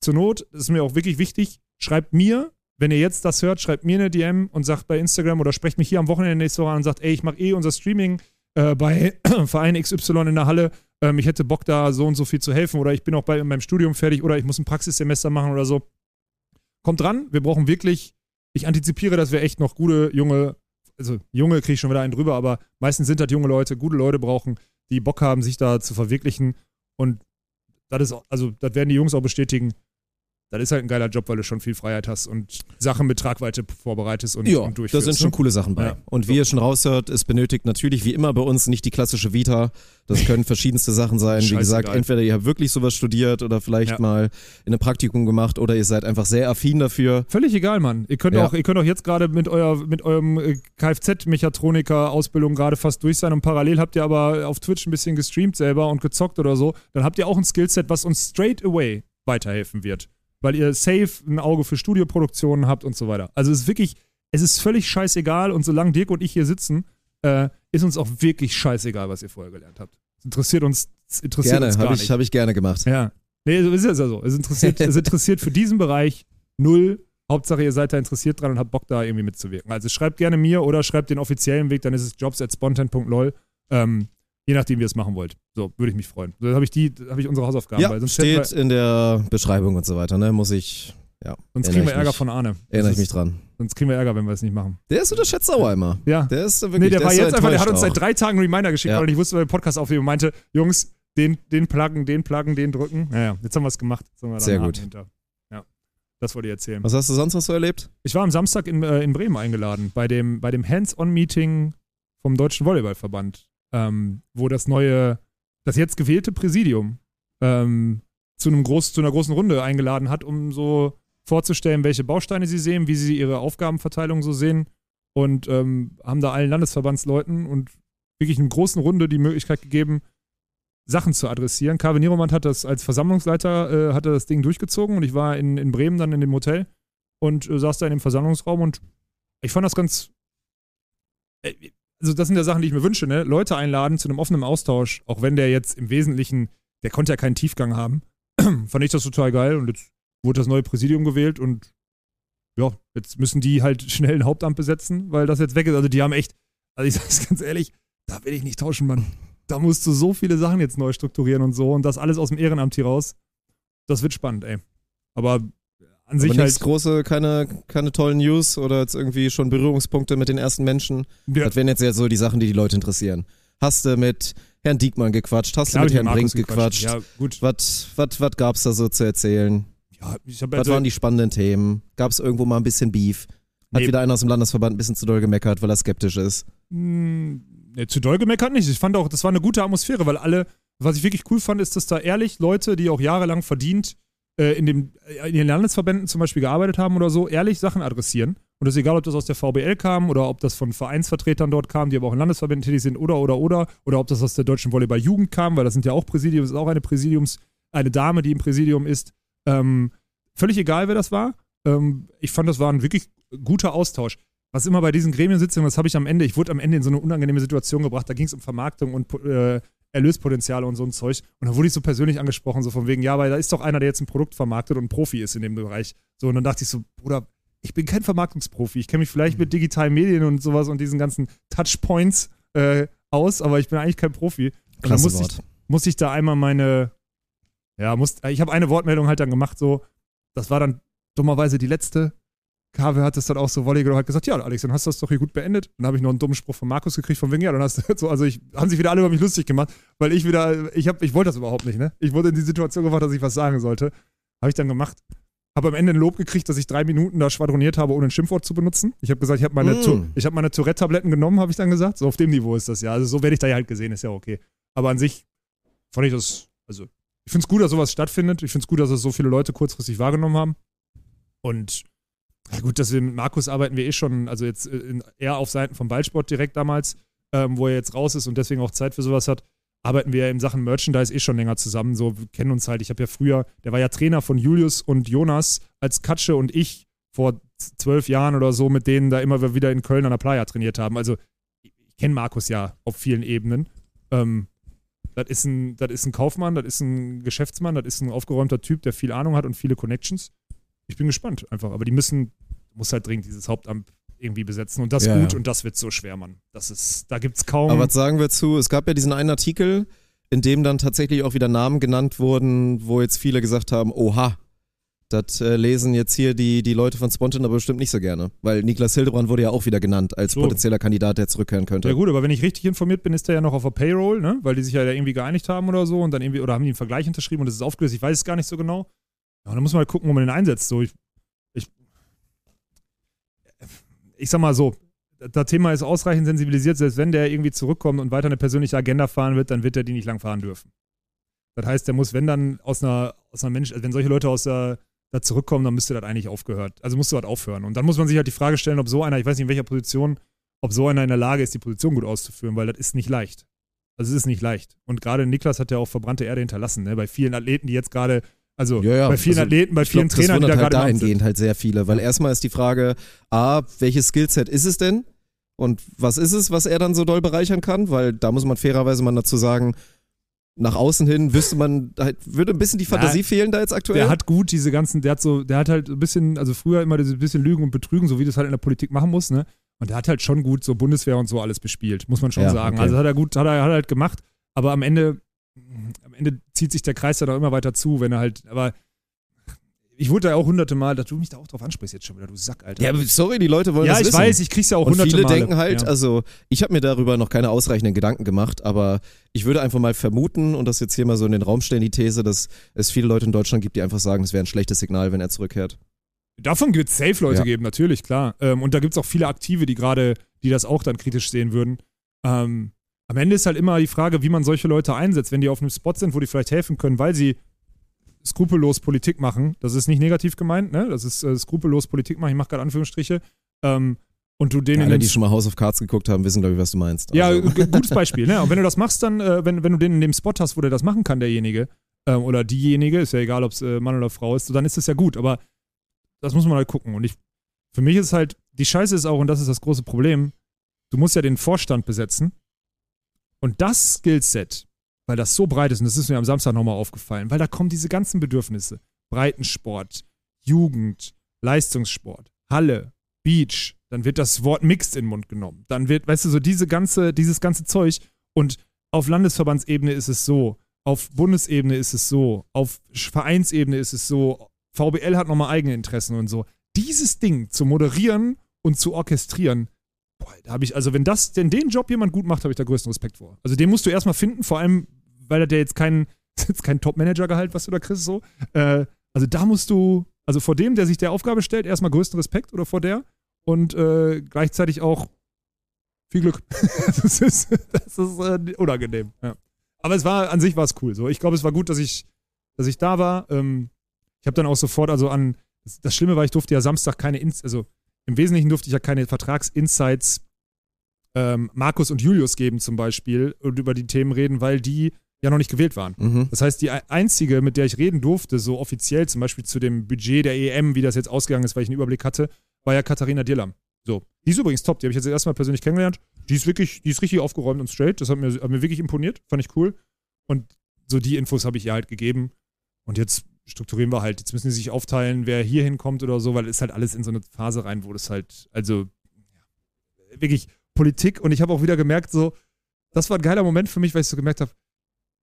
Zur Not, das ist mir auch wirklich wichtig, schreibt mir, wenn ihr jetzt das hört, schreibt mir eine DM und sagt bei Instagram oder sprecht mich hier am Wochenende nächste Woche an und sagt, ey, ich mache eh unser Streaming äh, bei Verein XY in der Halle. Ähm, ich hätte Bock, da so und so viel zu helfen oder ich bin auch bei in meinem Studium fertig oder ich muss ein Praxissemester machen oder so. Kommt dran, wir brauchen wirklich, ich antizipiere, dass wir echt noch gute, junge, also junge kriege ich schon wieder einen drüber, aber meistens sind das junge Leute, gute Leute brauchen, die Bock haben, sich da zu verwirklichen. Und das ist, also das werden die Jungs auch bestätigen. Das ist halt ein geiler Job, weil du schon viel Freiheit hast und Sachen mit Tragweite vorbereitest und, Ja, und da durchführst. sind schon ne? coole Sachen bei. Ja. Und wie ihr schon raushört, es benötigt natürlich wie immer bei uns nicht die klassische Vita. Das können verschiedenste Sachen sein. Wie gesagt, Scheißegal. entweder ihr habt wirklich sowas studiert oder vielleicht Ja. mal in einem Praktikum gemacht oder ihr seid einfach sehr affin dafür. Völlig egal, Mann. Ihr könnt, auch, ihr könnt auch jetzt gerade mit, euer, mit eurem äh, Kfz-Mechatroniker-Ausbildung gerade fast durch sein und parallel habt ihr aber auf Twitch ein bisschen gestreamt selber und gezockt oder so. Dann habt ihr auch ein Skillset, was uns straight away weiterhelfen wird. Weil ihr safe ein Auge für Studioproduktionen habt und so weiter. Also es ist wirklich, es ist völlig scheißegal und solange Dirk und ich hier sitzen, äh, ist uns auch wirklich scheißegal, was ihr vorher gelernt habt. Es interessiert uns, es interessiert Gerne, uns gar habe nicht. ich, hab ich gerne gemacht. Ja. Nee, so ist es ja so. Es interessiert, es interessiert für diesen Bereich null. Hauptsache, ihr seid da interessiert dran und habt Bock, da irgendwie mitzuwirken. Also schreibt gerne mir oder schreibt den offiziellen Weg, dann ist es jobs at spontan.lol. Ähm, je nachdem, wie ihr es machen wollt. So, würde ich mich freuen. So, dann habe ich die, habe ich unsere Hausaufgaben. Ja, steht in der Beschreibung und so weiter, ne? Muss ich, ja, sonst kriegen wir Ärger mich. von Arne. erinnere ich mich dran. Sonst kriegen wir Ärger, wenn wir es nicht machen. Der ist unterschätzt sauer immer. Ja. Der ist wirklich, Nee, der, war ist so jetzt einfach, der hat uns seit drei Tagen einen Reminder geschickt, Ja. weil ich wusste, weil wir den Podcast aufnehmen und meinte, Jungs, den, den pluggen, den pluggen, den drücken. Naja, jetzt haben wir es gemacht. Wir Sehr gut. Hinter. Ja, das wollte ich erzählen. Was hast du sonst noch so erlebt? Ich war am Samstag in, äh, in Bremen eingeladen, bei dem, bei dem Hands-on-Meeting vom Deutschen Volleyballverband, ähm, wo das neue, das jetzt gewählte Präsidium ähm, zu, einem groß, zu einer großen Runde eingeladen hat, um so vorzustellen, welche Bausteine sie sehen, wie sie ihre Aufgabenverteilung so sehen und ähm, haben da allen Landesverbandsleuten und wirklich einer großen Runde die Möglichkeit gegeben, Sachen zu adressieren. Carve Nieromand hat das als Versammlungsleiter, äh, hat das Ding durchgezogen und ich war in, in Bremen dann in dem Hotel und äh, saß da in dem Versammlungsraum und ich fand das ganz. äh, Also, das sind ja Sachen, die ich mir wünsche, ne? Leute einladen zu einem offenen Austausch, auch wenn der jetzt im Wesentlichen, der konnte ja keinen Tiefgang haben. fand ich das total geil und jetzt wurde das neue Präsidium gewählt und ja, jetzt müssen die halt schnell ein Hauptamt besetzen, weil das jetzt weg ist. Also, die haben echt, also ich sag's ganz ehrlich, da will ich nicht tauschen, Mann. Da musst du so viele Sachen jetzt neu strukturieren und so und das alles aus dem Ehrenamt hier raus. Das wird spannend, ey. Aber an sich nichts halt. große, keine, keine tollen News oder jetzt irgendwie schon Berührungspunkte mit den ersten Menschen. Ja, Das wären jetzt ja so die Sachen, die die Leute interessieren. Hast du mit Herrn Diekmann gequatscht? Hast hab du mit Herrn Markus Brink gequatscht? Ja, gut. Was, was, was gab's da so zu erzählen? Ja, ich habe Was also, waren die spannenden Themen? Gab's irgendwo mal ein bisschen Beef? Hat Nee. wieder einer aus dem Landesverband ein bisschen zu doll gemeckert, weil er skeptisch ist? Mh, nee, zu doll gemeckert nicht. Ich fand auch, das war eine gute Atmosphäre, weil alle, was ich wirklich cool fand, ist, dass da ehrlich Leute, die auch jahrelang verdient in, dem, äh, in den Landesverbänden zum Beispiel gearbeitet haben oder so, ehrlich Sachen adressieren. Und das ist egal, ob das aus der VBL kam oder ob das von Vereinsvertretern dort kam, die aber auch in Landesverbänden tätig sind oder, oder, oder. Oder ob das aus der Deutschen Volleyball-Jugend kam, weil das sind ja auch Präsidium, das ist auch eine Präsidiums, eine Dame, die im Präsidium ist. Ähm, völlig egal, wer das war. Ähm, ich fand, das war ein wirklich guter Austausch. Was immer bei diesen Gremiensitzungen, das habe ich am Ende, ich wurde am Ende in so eine unangenehme Situation gebracht, da ging es um Vermarktung und äh, Erlöspotenziale und so ein Zeug. Und da wurde ich so persönlich angesprochen, so von wegen, ja, weil da ist doch einer, der jetzt ein Produkt vermarktet und ein Profi ist in dem Bereich. So, und dann dachte ich so, Bruder, ich bin kein Vermarktungsprofi. Ich kenne mich vielleicht mit digitalen Medien und sowas und diesen ganzen Touchpoints äh, aus, aber ich bin eigentlich kein Profi. Und dann Klasse musste ich, musste ich da einmal meine, ja, muss, ich habe eine Wortmeldung halt dann gemacht, so, das war dann dummerweise die letzte. KW hat das dann auch so Volley hat gesagt, ja, Alex, dann hast du das doch hier gut beendet. Dann habe ich noch einen dummen Spruch von Markus gekriegt, von wegen, ja, dann hast du so, also ich, haben sich wieder alle über mich lustig gemacht, weil ich wieder, ich hab, ich wollte das überhaupt nicht, ne? Ich wurde in die Situation gebracht, dass ich was sagen sollte. Habe ich dann gemacht. Habe am Ende ein Lob gekriegt, dass ich drei Minuten da schwadroniert habe, ohne ein Schimpfwort zu benutzen. Ich habe gesagt, ich habe meine, Mm. Ich hab meine Tourette-Tabletten genommen, habe ich dann gesagt. So auf dem Niveau ist das ja. Also so werde ich da ja halt gesehen, ist ja okay. Aber an sich fand ich das, also ich finde es gut, dass sowas stattfindet. Ich finde es gut, dass es so viele Leute kurzfristig wahrgenommen haben. Und ja gut, dass wir mit Markus arbeiten wir eh schon, also jetzt äh, in, eher auf Seiten vom Ballsport direkt damals, ähm, wo er jetzt raus ist und deswegen auch Zeit für sowas hat, arbeiten wir ja in Sachen Merchandise eh schon länger zusammen. So, wir kennen uns halt. Ich habe ja früher, der war ja Trainer von Julius und Jonas, als Katsche und ich vor zwölf Jahren oder so, mit denen da immer wieder in Köln an der Playa trainiert haben. Also ich, ich kenne Markus ja auf vielen Ebenen. Ähm, das ist, ein, das ist ein Kaufmann, das ist ein Geschäftsmann, das ist ein aufgeräumter Typ, der viel Ahnung hat und viele Connections. Ich bin gespannt einfach. Aber die müssen, muss halt dringend dieses Hauptamt irgendwie besetzen und das Ja, gut ja. und das wird so schwer, Mann. Das ist, da gibt's kaum. Aber was sagen wir zu? Es gab ja diesen einen Artikel, in dem dann tatsächlich auch wieder Namen genannt wurden, wo jetzt viele gesagt haben, oha, das äh, lesen jetzt hier die, die Leute von Spontan aber bestimmt nicht so gerne. Weil Niklas Hildebrand wurde ja auch wieder genannt als So. potenzieller Kandidat, der zurückkehren könnte. Ja gut, aber wenn ich richtig informiert bin, ist der ja noch auf der Payroll, ne? Weil die sich ja da irgendwie geeinigt haben oder so und dann irgendwie, oder haben die einen Vergleich unterschrieben und das ist aufgelöst, ich weiß es gar nicht so genau. Ja, und dann muss man halt gucken, wo man den einsetzt. So, ich, ich, ich sag mal so, das Thema ist ausreichend sensibilisiert, selbst wenn der irgendwie zurückkommt und weiter eine persönliche Agenda fahren wird, dann wird er die nicht lang fahren dürfen. Das heißt, der muss, wenn dann aus einer, aus einer Mensch, also wenn solche Leute aus der, da zurückkommen, dann müsste das eigentlich aufgehört. Also musste das aufhören. Und dann muss man sich halt die Frage stellen, ob so einer, ich weiß nicht in welcher Position, ob so einer in der Lage ist, die Position gut auszuführen, weil das ist nicht leicht. Also es ist nicht leicht. Und gerade Niklas hat ja auch verbrannte Erde hinterlassen, ne? Bei vielen Athleten, die jetzt gerade, also Ja, ja, bei vielen also Athleten, bei vielen glaub, das Trainern, die da gerade halt im Amt sind. dahingehend halt sehr viele, weil erstmal ist die Frage, A, welches Skillset ist es denn? Und was ist es, was er dann so doll bereichern kann? Weil da muss man fairerweise mal dazu sagen, nach außen hin wüsste man, halt, würde ein bisschen die Fantasie fehlen da jetzt aktuell. Der hat gut diese ganzen, der hat so, der hat halt ein bisschen, also früher immer dieses bisschen Lügen und Betrügen, so wie du es halt in der Politik machen musst, ne? Und der hat halt schon gut so Bundeswehr und so alles bespielt, muss man schon Ja, sagen. okay. Also hat er gut, hat er, hat er halt gemacht, aber am Ende, am Ende zieht sich der Kreis ja doch immer weiter zu, wenn er halt, aber ich wurde da auch hunderte Mal, dass du mich da auch drauf ansprichst jetzt schon wieder, du Sack, Alter. ja, sorry, die Leute wollen Ja, das ich wissen. weiß, ich krieg's ja auch Und hunderte viele Male. denken halt, ja. also ich habe mir darüber noch keine ausreichenden Gedanken gemacht, aber ich würde einfach mal vermuten und das jetzt hier mal so in den Raum stellen, die These, dass es viele Leute in Deutschland gibt, die einfach sagen, es wäre ein schlechtes Signal, wenn er zurückkehrt. Davon wird es safe Leute Ja. geben, natürlich, klar. Ähm, und da gibt es auch viele Aktive, die gerade, die das auch dann kritisch sehen würden. Ähm, am Ende ist halt immer die Frage, wie man solche Leute einsetzt, wenn die auf einem Spot sind, wo die vielleicht helfen können, weil sie skrupellos Politik machen. Das ist nicht negativ gemeint, ne? Das ist äh, skrupellos Politik machen, ich mache gerade Anführungsstriche. Ähm, und du denen Ja, alle, die schon mal House of Cards geguckt haben, wissen, glaube ich, was du meinst. ja, Also, gutes Beispiel. Ne? Und wenn du das machst, dann, äh, wenn, wenn du den in dem Spot hast, wo der das machen kann, derjenige, ähm, oder diejenige, ist ja egal, ob es äh, Mann oder Frau ist, dann ist das ja gut. Aber das muss man halt gucken. Und ich, für mich ist halt, die Scheiße ist auch, und das ist das große Problem, du musst ja den Vorstand besetzen. Und das Skillset, weil das so breit ist, und das ist mir am Samstag nochmal aufgefallen, weil da kommen diese ganzen Bedürfnisse. Breitensport, Jugend, Leistungssport, Halle, Beach, dann wird das Wort Mixed in den Mund genommen. Dann wird, weißt du, so diese ganze, dieses ganze Zeug. Und auf Landesverbandsebene ist es so, auf Bundesebene ist es so, auf Vereinsebene ist es so, VBL hat nochmal eigene Interessen und so. Dieses Ding zu moderieren und zu orchestrieren, boah, da habe ich, also wenn das, denn den Job jemand gut macht, habe ich da größten Respekt vor. Also den musst du erstmal finden, vor allem, weil der jetzt kein, jetzt kein Top-Manager-Gehalt, was du da kriegst, so. Äh, also da musst du, also vor dem, der sich der Aufgabe stellt, erstmal größten Respekt oder vor der und äh, gleichzeitig auch viel Glück. das ist, das ist äh, unangenehm. Ja. Aber es war, an sich war es cool. So. Ich glaube, es war gut, dass ich, dass ich da war. Ähm, ich habe dann auch sofort, also an, das, Schlimme war, ich durfte ja Samstag keine, Ins also im Wesentlichen durfte ich ja keine Vertragsinsights ähm, Markus und Julius geben zum Beispiel und über die Themen reden, weil die ja noch nicht gewählt waren. mhm. Das heißt, die ei- einzige, mit der ich reden durfte, so offiziell, zum Beispiel zu dem Budget der EM, wie das jetzt ausgegangen ist, weil ich einen Überblick hatte, war ja Katharina Dirlam. So. Die ist übrigens top, die habe ich jetzt erstmal persönlich kennengelernt. Die ist wirklich, die ist richtig aufgeräumt und straight. Das hat mir, hat mir wirklich imponiert, fand ich cool. Und so die Infos habe ich ihr halt gegeben. Und jetzt strukturieren wir halt, jetzt müssen sie sich aufteilen, wer hier hinkommt oder so, weil es ist halt alles in so eine Phase rein, wo das halt, also ja, wirklich Politik und ich habe auch wieder gemerkt, so, das war ein geiler Moment für mich, weil ich so gemerkt habe,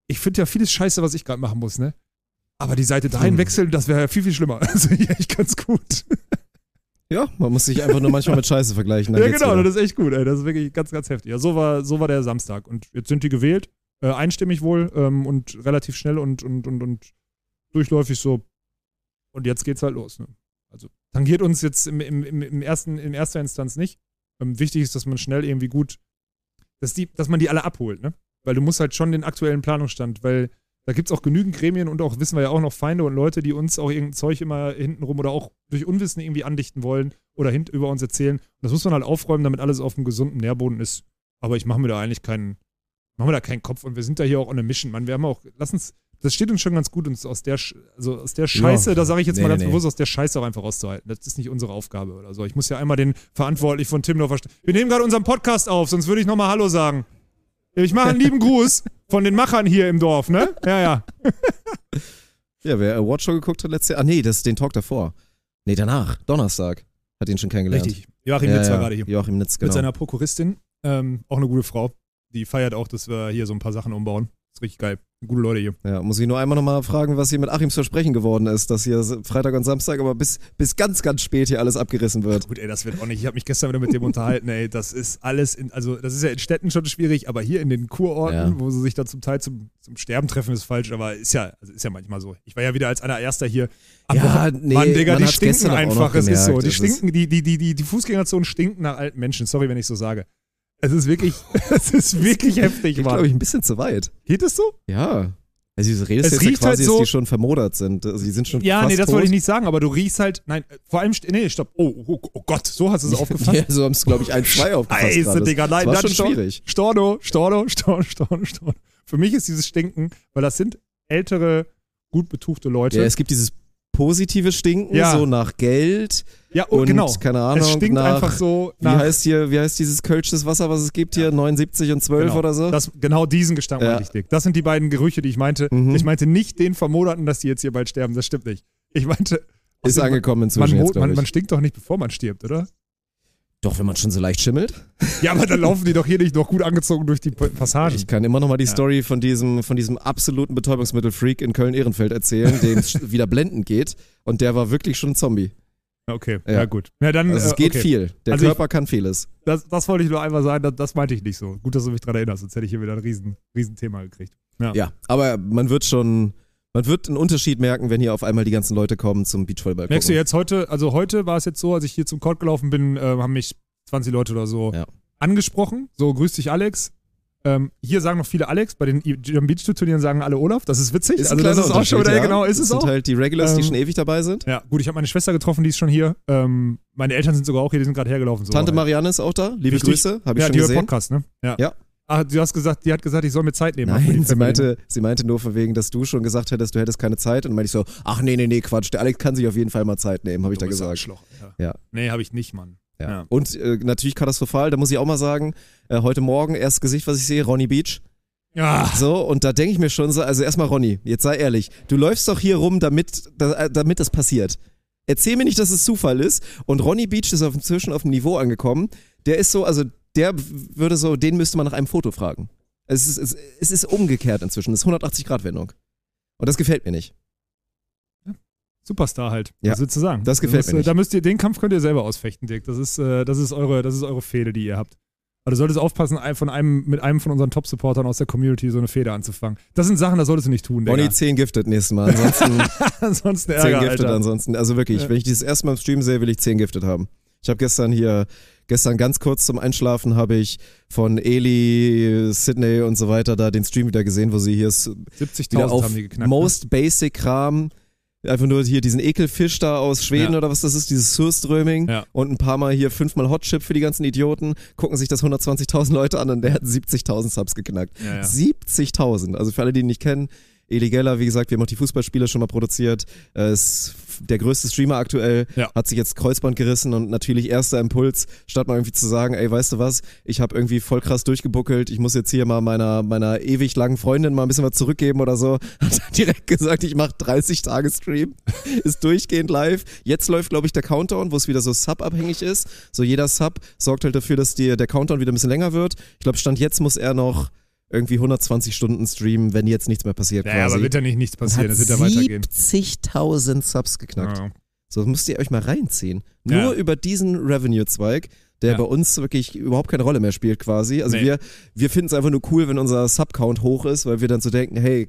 ich finde ja vieles scheiße, was ich gerade machen muss, ne? Aber die Seite dahin Hm. wechseln, das wäre ja viel, viel schlimmer. Also hier echt ganz gut. Ja, man muss sich einfach nur manchmal mit Scheiße vergleichen. Ja, genau, wieder. das ist echt gut, ey. Das ist wirklich ganz, ganz heftig. Ja, so war, so war der Samstag. Und jetzt sind die gewählt, äh, einstimmig wohl ähm, und relativ schnell und, und, und, und durchläufig so. Und jetzt geht's halt los. Ne? Also tangiert uns jetzt im, im, im, ersten, in erster Instanz nicht. Ähm, wichtig ist, dass man schnell irgendwie gut, dass, die, dass man die alle abholt, ne? Weil du musst halt schon den aktuellen Planungsstand, weil da gibt's auch genügend Gremien und auch, wissen wir ja auch noch, Feinde und Leute, die uns auch irgendein Zeug immer hintenrum oder auch durch Unwissen irgendwie andichten wollen oder hint über uns erzählen. Und das muss man halt aufräumen, damit alles auf einem gesunden Nährboden ist. Aber ich mache mir da eigentlich keinen, machen wir da keinen Kopf und wir sind da hier auch on a mission, Mann. Wir haben auch, lass uns, das steht uns schon ganz gut, uns aus der, also aus der Scheiße, Ja. da sage ich jetzt Nee, mal ganz nee, bewusst, aus der Scheiße auch einfach rauszuhalten. Das ist nicht unsere Aufgabe oder so. Ich muss ja einmal den Verantwortlichen von Timdorf verstehen. Wir nehmen gerade unseren Podcast auf, sonst würde ich nochmal Hallo sagen. Ich mache einen lieben Gruß von den Machern hier im Dorf, ne? Ja, ja. Ja, wer Award Show geguckt hat letztes Jahr. Ah, nee, das ist den Talk davor. Nee, danach. Donnerstag. Hat ihn schon kennengelernt. Richtig. Joachim ja, Nitz ja. war gerade hier. Joachim Nitz, genau. Mit seiner Prokuristin. Ähm, auch eine gute Frau. Die feiert auch, dass wir hier so ein paar Sachen umbauen. Ist richtig geil. Gute Leute hier. Ja, muss ich nur einmal nochmal fragen, was hier mit Achims Versprechen geworden ist, dass hier Freitag und Samstag aber bis, bis ganz, ganz spät hier alles abgerissen wird. Gut, ey, das wird auch nicht. Ich habe mich gestern wieder mit dem unterhalten, ey. Das ist alles in, also das ist ja in Städten schon schwierig, aber hier in den Kurorten, Ja. wo sie sich da zum Teil zum, zum Sterben treffen, ist falsch, aber ist ja, also ist ja manchmal so. Ich war ja wieder als einer Erster hier. Am Ja, nee, Mann, Digga, man die stinken einfach. Es ist so. Die stinken, die, die, die, die, die Fußgängerzonen stinken nach alten Menschen. Sorry, wenn ich so sage. Es ist wirklich, es ist wirklich heftig, Geht, glaube Mann. ich, ein bisschen zu weit. Geht es so? Ja. Also du redest Es jetzt ja riecht quasi, halt so- dass die schon vermodert sind. Also die sind schon Ja, nee, das tot. wollte ich nicht sagen, aber du riechst halt, nein, vor allem, nee, stopp. Oh, oh, oh Gott, so hast du es aufgefasst. Ja, so haben es, glaube ich, ein, zwei aufgefasst. Scheiße. Digga, nein, das war dann schon schwierig. Storno, Storno, Storno, Storno, Storno. Für mich ist dieses Stinken, weil das sind ältere, gut betuchte Leute. Ja, es gibt dieses positive Stinken, Ja. so nach Geld Ja, oh, und, genau. keine Ahnung, es stinkt nach, einfach so wie nach. heißt hier, wie heißt dieses Kölsches Wasser, was es gibt hier, 79 und 12 genau, oder so? Das, genau diesen Gestank Ja. ich, Dick. Das sind die beiden Gerüche, die ich meinte. Mhm. Ich meinte nicht den Vermoderten, dass die jetzt hier bald sterben. Das stimmt nicht. Ich meinte. ist man, angekommen man, inzwischen mo- jetzt, man, man stinkt doch nicht, bevor man stirbt, oder? Doch, wenn man schon so leicht schimmelt. Ja, aber dann laufen die doch hier nicht noch gut angezogen durch die Pa- Passagen. Ich kann immer noch mal die Ja. Story von diesem, von diesem absoluten Betäubungsmittel-Freak in Köln-Ehrenfeld erzählen, dem es wieder blendend geht. Und der war wirklich schon ein Zombie. Okay, ja, Ja. gut. Ja, dann, Also es äh, geht okay. viel. Der Also ich- Körper kann vieles. Das, das wollte ich nur einmal sagen, das, das meinte ich nicht so. Gut, dass du mich daran erinnerst, sonst hätte ich hier wieder ein riesen, riesen Thema gekriegt. Ja, aber man wird schon, man wird einen Unterschied merken, wenn hier auf einmal die ganzen Leute kommen zum Beachvolleyball Merkst du jetzt heute, also heute war es jetzt so, als ich hier zum Court gelaufen bin, äh, haben mich 20 Leute oder so Ja. angesprochen. So, grüß dich Alex. Ähm, hier sagen noch viele Alex, bei den German Beach Turnieren sagen alle Olaf. Das ist witzig. ein also das ist auch schon wieder, ja. genau, ist das es sind auch. halt die Regulars, die Ähm, schon ewig dabei sind. Ja, gut, ich habe meine Schwester getroffen, die ist schon hier. Ähm, meine Eltern sind sogar auch hier, die sind gerade hergelaufen. So Tante halt. Marianne ist auch da. Liebe Richtig. Grüße, habe ich ja, schon die gesehen. Podcast, ne? Ja. Ja. Ah, du hast gesagt, die hat gesagt, ich soll mir Zeit nehmen. Nein, sie meinte, sie meinte nur von wegen, dass du schon gesagt hättest, du hättest keine Zeit. Und dann meinte ich so, ach nee, nee, nee, Quatsch, der Alex kann sich auf jeden Fall mal Zeit nehmen, habe ich da gesagt. Alter. Ja. Nee, habe ich nicht, Mann. Ja. Ja. Und äh, natürlich katastrophal, da muss ich auch mal sagen, äh, heute Morgen erst Gesicht, was ich sehe, Ronny Beach. Ja, So, und da denke ich mir schon so, also erstmal Ronny, jetzt sei ehrlich, du läufst doch hier rum, damit, da, äh, damit das passiert. Erzähl mir nicht, dass es Zufall ist. Und Ronny Beach ist auf, inzwischen auf einem Niveau angekommen, der ist so, also der würde so, den müsste man nach einem Foto fragen. Es ist, es, es ist umgekehrt inzwischen, es ist 180-Grad-Wendung. Und das gefällt mir nicht. Superstar halt. Ja. Was willst du sagen? Das gefällt ist, mir äh, nicht. Da müsst ihr, den Kampf könnt ihr selber ausfechten, Dick. Das ist, äh, das ist eure, das ist eure Fehde, die ihr habt. Aber du solltest aufpassen, von einem, mit einem von unseren Top-Supportern aus der Community so eine Fehde anzufangen. Das sind Sachen, das solltest du nicht tun, Digga. Ronny 10 giftet nächstes Mal. Ansonsten Ansonsten 10 Ärger, giftet Alter. ansonsten. Also wirklich, Ja. wenn ich dieses erste Mal im Stream sehe, will ich 10 giftet haben. Ich habe gestern hier, gestern ganz kurz zum Einschlafen habe ich von Eli, Sydney und so weiter da den Stream wieder gesehen, wo sie hier s- 70.000 wieder auf haben die geknackt. most basic Kram, einfach nur hier diesen Ekelfisch da aus Schweden Ja. oder was das ist, dieses Surströming Ja. und ein paar Mal hier fünfmal Hotchip für die ganzen Idioten, gucken sich das 120.000 Leute an und der hat 70.000 Subs geknackt. Ja. 70.000. Also für alle, die ihn nicht kennen, Eli Geller, wie gesagt, wir haben auch die Fußballspiele schon mal produziert, äh, ist der größte Streamer aktuell, Ja. hat sich jetzt Kreuzband gerissen und natürlich erster Impuls, statt mal irgendwie zu sagen, ey, weißt du was, ich habe irgendwie voll krass durchgebuckelt, ich muss jetzt hier mal meiner, meiner ewig langen Freundin mal ein bisschen was zurückgeben oder so, hat er direkt gesagt, ich mache 30 Tage Stream, ist durchgehend live. Jetzt läuft, glaube ich, der Countdown, wo es wieder so Sub-abhängig ist. So jeder Sub sorgt halt dafür, dass die, der Countdown wieder ein bisschen länger wird. Ich glaube, Stand jetzt muss er noch irgendwie 120 Stunden streamen, wenn jetzt nichts mehr passiert Ja, ja, quasi. aber wird ja nicht nichts passieren, es wird ja weitergehen. 70.000 Subs geknackt. Ja. So das müsst ihr euch mal reinziehen. Nur Ja. über diesen Revenue-Zweig, der Ja. bei uns wirklich überhaupt keine Rolle mehr spielt quasi. Also Nee. wir, wir finden es einfach nur cool, wenn unser Sub-Count hoch ist, weil wir dann so denken, hey,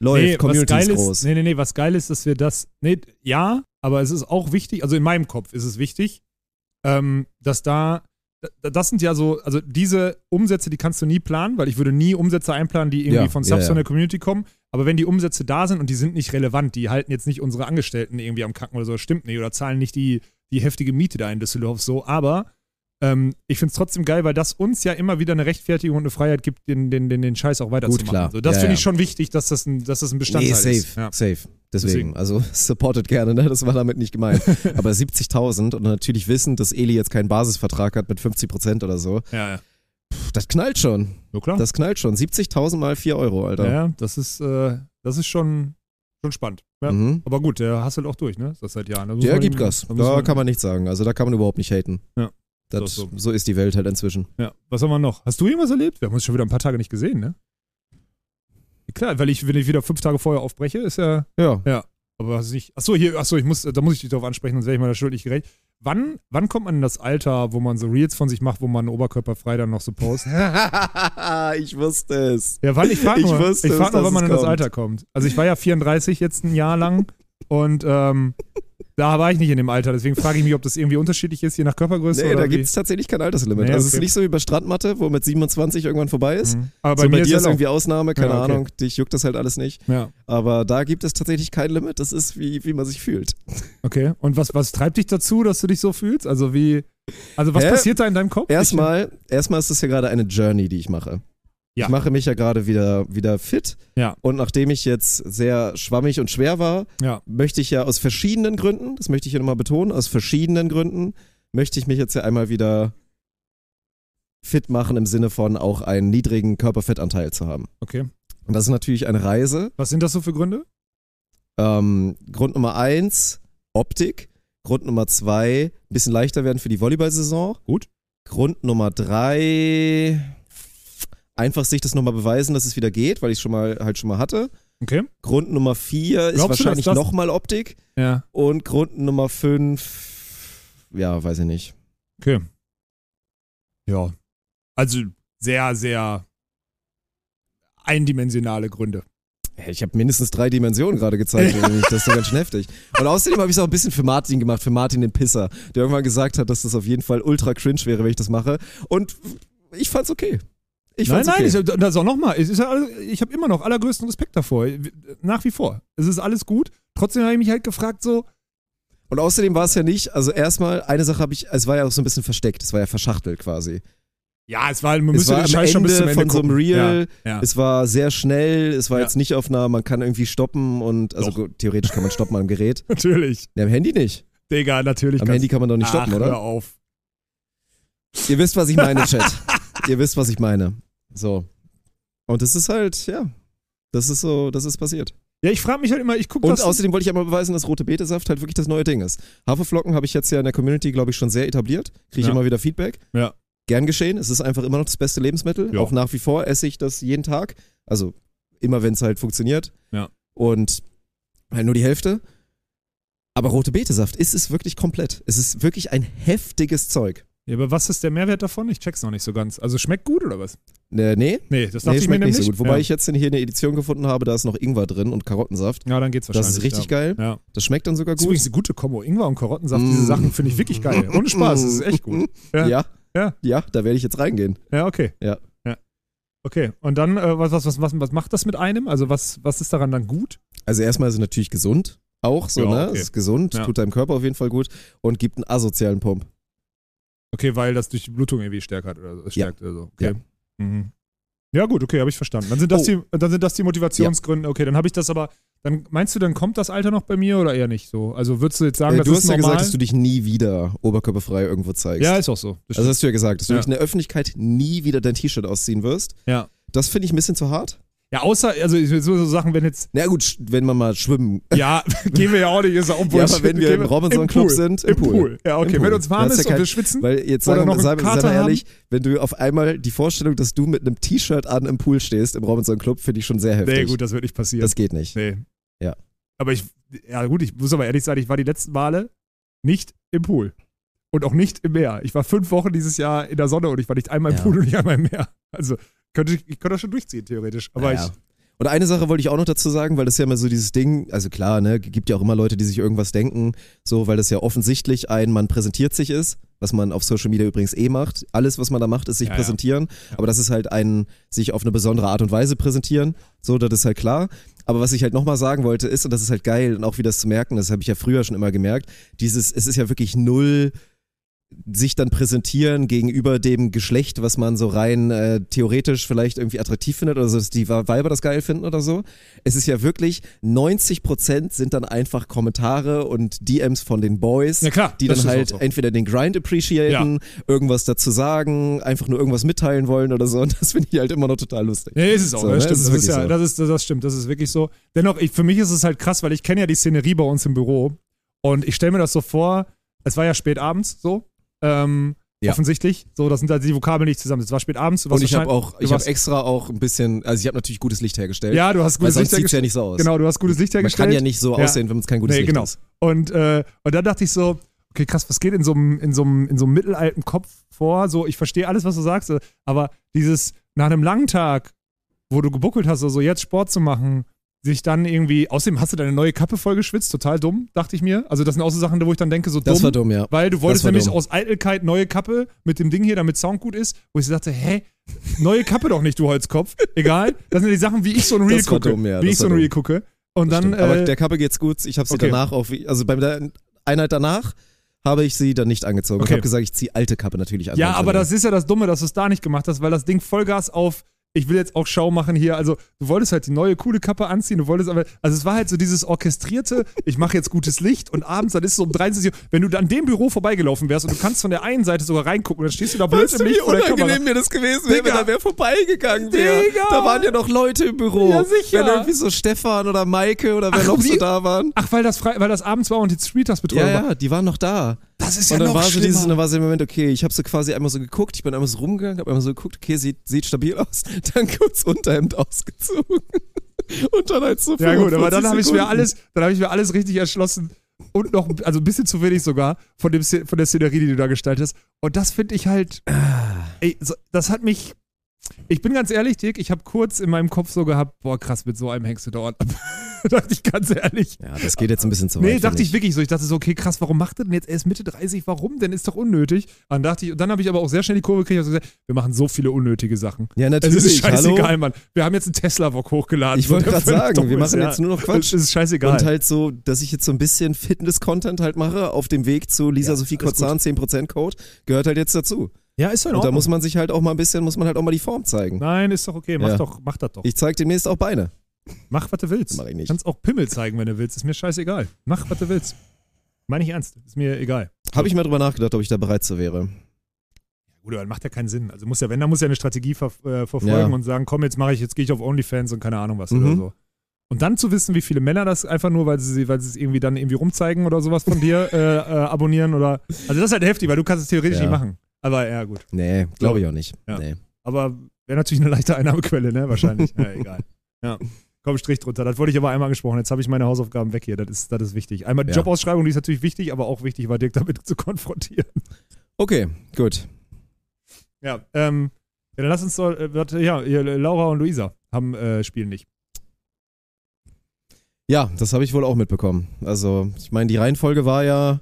läuft, nee, was Community geil ist groß. ist, nee, nee, nee, was geil ist, dass wir das, nee, ja, aber es ist auch wichtig, also in meinem Kopf ist es wichtig, ähm, dass da, da- das sind ja so, also diese Umsätze, die kannst du nie planen, weil ich würde nie Umsätze einplanen, die irgendwie Ja, von Subs ja. von der Community kommen. Aber wenn die Umsätze da sind und die sind nicht relevant, die halten jetzt nicht unsere Angestellten irgendwie am Kacken oder so, das stimmt nicht, oder zahlen nicht die, die heftige Miete da in Düsseldorf so, aber ähm, ich finde es trotzdem geil, weil das uns ja immer wieder eine Rechtfertigung und eine Freiheit gibt, den, den, den, den Scheiß auch weiterzumachen. klar. So, das finde ich schon wichtig, dass das ein, dass das ein Bestandteil Nee, safe, ist. Ja. safe. Deswegen, Deswegen. also supportet gerne, ne? das war damit nicht gemeint. Aber 70.000 und natürlich wissen, dass Eli jetzt keinen Basisvertrag hat mit 50% oder so, Ja, ja. pff, das knallt schon. So klar. Das knallt schon. 70.000 mal 4 Euro, Alter. ja, das ist, äh, das ist schon, schon spannend. Ja. Mhm. Aber gut, der hasselt auch durch, ne? Das seit Jahren. Da Der gibt ihm- Gas. da Da kann man nichts sagen. Also da kann man überhaupt nicht haten. Ja. Das, So, so. so. ist die Welt halt inzwischen. Ja. Was haben wir noch? Hast du irgendwas erlebt? Wir haben uns schon wieder ein paar Tage nicht gesehen, ne? Klar, weil ich, wenn ich wieder fünf Tage vorher aufbreche, ist ja. Ja. Aber was nicht. Achso, hier, achso, ich muss, da muss ich dich darauf ansprechen, sonst wäre ich meiner Schuld nicht gerecht. Wann, wann kommt man in das Alter, wo man so Reels von sich macht, wo man oberkörperfrei dann noch so postet? ich wusste es. Ja, wann? Ich frage Ich nur, wusste ich frag nur wann man es in das kommt. Alter kommt. Also ich war ja 34 jetzt ein Jahr lang und ähm, da war ich nicht in dem Alter. Deswegen frage ich mich, ob das irgendwie unterschiedlich ist, je nach Körpergröße Nee, da gibt es tatsächlich kein Alterslimit. Nee, also es ist nicht so wie bei Strandmatte, wo mit 27 irgendwann vorbei ist. Mhm. Aber bei so mir bei dir ist irgendwie Ausnahme, keine Ja, okay. Ahnung, dich juckt das halt alles nicht. Ja, Aber da gibt es tatsächlich kein Limit, das ist wie, wie man sich fühlt. okay. Und was, was treibt dich dazu, dass du dich so fühlst? Also wie, also was Hä? passiert da in deinem Kopf? Erstmal, erstmal ist das ja gerade eine Journey, die ich mache. Ja. Ich mache mich ja gerade wieder, wieder fit. Ja. Und nachdem ich jetzt sehr schwammig und schwer war, Ja. möchte ich ja aus verschiedenen Gründen, das möchte ich ja nochmal betonen, aus verschiedenen Gründen, möchte ich mich jetzt ja einmal wieder fit machen im Sinne von auch einen niedrigen Körperfettanteil zu haben. Okay. Und das ist natürlich eine Reise. Was sind das so für Gründe? Ähm, Grund Nummer eins, Optik. Grund Nummer zwei, ein bisschen leichter werden für die Volleyball-Saison. Gut. Grund Nummer drei, einfach sich das nochmal beweisen, dass es wieder geht, weil ich es schon mal halt schon mal hatte. Okay. Grund Nummer vier ist Glaubst wahrscheinlich das- nochmal Optik. Ja. Und Grund Nummer fünf, ja, weiß ich nicht. Okay. Ja. Also sehr, sehr eindimensionale Gründe. Ich habe mindestens drei Dimensionen gerade gezeigt, das ist so ganz schön heftig. Und außerdem habe ich es auch ein bisschen für Martin gemacht, für Martin den Pisser, der irgendwann gesagt hat, dass das auf jeden Fall ultra cringe wäre, wenn ich das mache. Und ich fand's okay. Ich nein, nein, okay. ich, das auch nochmal. Ich habe immer noch allergrößten Respekt davor. Nach wie vor. Es ist alles gut. Trotzdem habe ich mich halt gefragt, so, Und außerdem war es ja nicht, also erstmal, eine Sache habe ich, es war ja auch so ein bisschen versteckt, es war ja verschachtelt quasi. ja, es war, man Es war am Scheiß schon bis zum Ende Ende von so einem. Reel, Ja, ja. es war sehr schnell, es war Ja. jetzt nicht auf einer, man kann irgendwie stoppen und, also gut, theoretisch kann man stoppen am Gerät. Natürlich. Ja, am Handy nicht. Digga, natürlich. Am Handy kann man doch nicht stoppen, Ach, oder? Hör auf. Ihr wisst, was ich meine, Chat. Ihr wisst, was ich meine. So. Und das ist halt, ja, das ist so, das ist passiert. Ja, ich frage mich halt immer, ich gucke Und außerdem wollte ich einmal beweisen, dass rote Betesaft halt wirklich das neue Ding ist. Haferflocken habe ich jetzt ja in der Community, glaube ich, schon sehr etabliert. Kriege ich Ja. immer wieder Feedback. Ja. Gern geschehen. Es ist einfach immer noch das beste Lebensmittel. Ja. Auch nach wie vor esse ich das jeden Tag. Also immer, wenn es halt funktioniert. Ja. Und halt nur die Hälfte. Aber rote Betesaft ist es wirklich komplett. Es ist wirklich ein heftiges Zeug. Ja, aber was ist der Mehrwert davon? Ich check's noch nicht so ganz. Also schmeckt gut oder was? Äh, nee, Nee, das dachte nee ich mir nicht so gut. Wobei ja. ich jetzt hier eine Edition gefunden habe, da ist noch Ingwer drin und Karottensaft. Ja, dann geht's wahrscheinlich. Das ist richtig ja. geil. Ja. Das schmeckt dann sogar Das ist gut. übrigens eine gute Kombo. Ingwer und Karottensaft, diese Mm. Sachen finde ich wirklich geil. Ohne Spaß, das ist echt gut. Ja. Ja. Ja. Ja, da werde ich jetzt reingehen. Ja, okay. Ja. ja. Okay, und dann, äh, was, was, was, was, was macht das mit einem? Also, was, was ist daran dann gut? Also erstmal ist es natürlich gesund. Auch so, Ja, ne? okay. Es ist gesund, Ja. tut deinem Körper auf jeden Fall gut und gibt einen asozialen Pump. Okay, weil das durch die Blutung irgendwie stärkt hat oder so. Stärkt oder so. Okay. Ja. Mhm. Ja, gut, okay, habe ich verstanden. Dann sind das, Oh. die, dann sind das die Motivationsgründe. Okay, dann habe ich das aber. Dann meinst du, dann kommt das Alter noch bei mir oder eher nicht so? Also würdest du jetzt sagen, Äh, das du hast ja normal? gesagt, dass du dich nie wieder oberkörperfrei irgendwo zeigst. ja, ist auch so. Das also hast du ja gesagt, dass du Ja. dich in der Öffentlichkeit nie wieder dein T-Shirt ausziehen wirst. Ja. Das finde ich ein bisschen zu hart. Ja, außer, also so, so Sachen, wenn jetzt, Na gut, wenn man mal schwimmen. ja, gehen wir ja auch nicht, ist auch Ja, Bullshit. aber wenn wir im Robinson Club sind, im Pool. Pool. Ja, okay, Pool. wenn uns warm ist ja und wir kein- schwitzen. Weil jetzt sagen wir, sei, sei mal ehrlich, wenn du auf einmal die Vorstellung, dass du mit einem T-Shirt an im Pool stehst, im Robinson Club, finde ich schon sehr heftig. Nee, gut, das wird nicht passieren. Das geht nicht. nee. Ja. Aber ich, ja gut, ich muss aber ehrlich sagen, ich war die letzten Male nicht im Pool. Und auch nicht im Meer. Ich war fünf Wochen dieses Jahr in der Sonne und ich war nicht einmal im Ja. Pool und nicht einmal im Meer. Also könnte ich, könnte das schon durchziehen, theoretisch. Aber Naja. ich, Und eine Sache wollte ich auch noch dazu sagen, weil das ja immer so dieses Ding, also klar, ne, gibt ja auch immer Leute, die sich irgendwas denken, so, weil das ja offensichtlich ein, man präsentiert sich ist, was man auf Social Media übrigens eh macht. Alles, was man da macht, ist sich Ja, ja. präsentieren. Aber das ist halt ein, sich auf eine besondere Art und Weise präsentieren. So, das ist halt klar. Aber was ich halt nochmal sagen wollte, ist, und das ist halt geil und auch wieder zu merken, das habe ich ja früher schon immer gemerkt, dieses, es ist ja wirklich null sich dann präsentieren gegenüber dem Geschlecht, was man so rein äh, theoretisch vielleicht irgendwie attraktiv findet oder so, dass die Weiber das geil finden oder so. Es ist ja wirklich, 90% sind dann einfach Kommentare und DMs von den Boys, Ja, klar, die das dann halt so. entweder den Grind appreciaten, irgendwas dazu sagen, einfach nur irgendwas mitteilen wollen oder so. Und das finde ich halt immer noch total lustig. Ja, ist es auch. So, das, ne? stimmt. Es ist Das, ist wirklich ja, so. das, ist, das stimmt, das ist wirklich so. Dennoch, ich, für mich ist es halt krass, weil ich kenne ja die Szenerie bei uns im Büro und ich stelle mir das so vor, es war ja spät abends so, ähm, Ja. offensichtlich. So, das sind halt die Vokabeln nicht zusammen. Es war spät abends. Und ich habe auch, ich habe extra auch ein bisschen, also ich habe natürlich gutes Licht hergestellt. Ja, du hast gutes Licht sieht's ja hergestellt. nicht so aus. Genau, du hast gutes Licht Man hergestellt. kann ja nicht so Ja. aussehen, wenn es kein gutes Nee, Licht genau. ist. Und, äh, und dann dachte ich so, okay, krass, was geht in so einem, in so einem, in so einem mittelalten Kopf vor? So, ich verstehe alles, was du sagst, aber dieses nach einem langen Tag, wo du gebuckelt hast, also jetzt Sport zu machen, sich dann irgendwie, außerdem hast du deine neue Kappe voll geschwitzt, total dumm, dachte ich mir. Also das sind auch so Sachen, wo ich dann denke, so Das dumm. war dumm, ja. Weil du wolltest nämlich dumm. aus Eitelkeit neue Kappe mit dem Ding hier, damit Sound gut ist, wo ich dachte, hä, neue Kappe doch nicht, du Holzkopf. Egal. Das sind die Sachen, wie ich so ein Reel Das gucke. dumm, ja, wie das ich so ein. Reel gucke. Und dann, Stimmt. Aber äh, der Kappe geht's gut. Ich habe sie okay. danach auch, wie- also bei der Einheit danach habe ich sie dann nicht angezogen. Ich Okay. habe gesagt, ich ziehe alte Kappe natürlich an. Ja, aber das ist ja das Dumme, dass du es da nicht gemacht hast, weil das Ding Vollgas auf, ich will jetzt auch Schau machen hier. Also, du wolltest halt die neue coole Kappe anziehen, du wolltest aber, also es war halt so dieses orchestrierte, ich mache jetzt gutes Licht und abends, dann ist es so um 23 Uhr, wenn du an dem Büro vorbeigelaufen wärst und du kannst von der einen Seite sogar reingucken, dann stehst du da blöd Weißt im Licht vor der Kamera. unangenehm mir das gewesen wäre, wenn da wer vorbeigegangen wäre. Da waren ja noch Leute im Büro. Ja, sicher. Wenn irgendwie so Stefan oder Maike oder wer Ach, noch so da waren. Ach, weil das, frei, weil das abends war und die Streeters-Betreuung Ja, war. ja, die waren noch da. Das ist und ja dann noch war so schlimmer. dieses, und dann war so im Moment, okay, ich habe so quasi einmal so geguckt, ich bin einmal so rumgegangen, habe einmal so geguckt, okay, sieht, sieht stabil aus, dann kurz Unterhemd ausgezogen. Und dann halt so Ja gut, aber dann 45 habe ich mir alles, dann habe ich mir alles richtig erschlossen und noch, also ein bisschen zu wenig sogar von dem von der Szenerie, die du da gestaltest. Und das finde ich halt, ey, so, das hat mich. Ich bin ganz ehrlich, Dirk, ich habe kurz in meinem Kopf so gehabt, boah krass, mit so einem hängst du dauernd ab. dachte ich ganz ehrlich. Ja, das geht jetzt ein bisschen zu weit. Nee, dachte ich wirklich so. Ich dachte so, okay, krass, warum macht er denn jetzt erst Mitte 30? Warum denn? Ist doch unnötig. Dann dachte ich, und dann habe ich aber auch sehr schnell die Kurve gekriegt und gesagt, wir machen so viele unnötige Sachen. Ja, Es natürlich. ist scheißegal, hallo? Mann. Wir haben jetzt einen Tesla-Vlog hochgeladen. Ich wollte gerade sagen, dumm wir machen ja. jetzt nur noch Quatsch. Es ist scheißegal. Und halt so, dass ich jetzt so ein bisschen Fitness-Content halt mache auf dem Weg zu Lisa Ja, Sophie Kozan 10% Code, gehört halt jetzt dazu. Ja, ist doch Und da muss man sich halt auch mal ein bisschen, muss man halt auch mal die Form zeigen. Nein, ist doch okay. Mach Ja. doch, mach das doch. Ich zeig demnächst auch Beine. mach, was du willst. Mach ich nicht. Kannst auch Pimmel zeigen, wenn du willst. Ist mir scheißegal. Mach, was du willst. Meine ich ernst. Ist mir egal. Habe ich mal drüber nachgedacht, ob ich da bereit zu wäre. Gut, aber macht ja keinen Sinn. Also muss ja, wenn, dann muss ja eine Strategie ver äh, verfolgen Ja. und sagen, komm, jetzt mache ich, jetzt gehe ich auf OnlyFans und keine Ahnung was Mhm. oder so. Und dann zu wissen, wie viele Männer das einfach nur, weil sie, weil sie es irgendwie dann irgendwie rumzeigen oder sowas von dir äh, äh, abonnieren oder. Also das ist halt heftig, weil du kannst es theoretisch Ja. nicht machen. Aber ja, gut. Nee, glaube ich auch nicht. Ja. Nee. Aber wäre natürlich eine leichte Einnahmequelle, ne? Wahrscheinlich. ja, egal. Ja. Komm, Strich drunter. Das wollte ich aber einmal angesprochen. Jetzt habe ich meine Hausaufgaben weg hier. Das ist, das ist wichtig. Einmal die Ja. Jobausschreibung, die ist natürlich wichtig, aber auch wichtig war Dirk damit zu konfrontieren. Okay, gut. Ja, ähm, ja, dann lass uns doch, äh, ja, Laura und Luisa haben äh, spielen nicht. Ja, das habe ich wohl auch mitbekommen. Also, ich meine, die Reihenfolge war ja,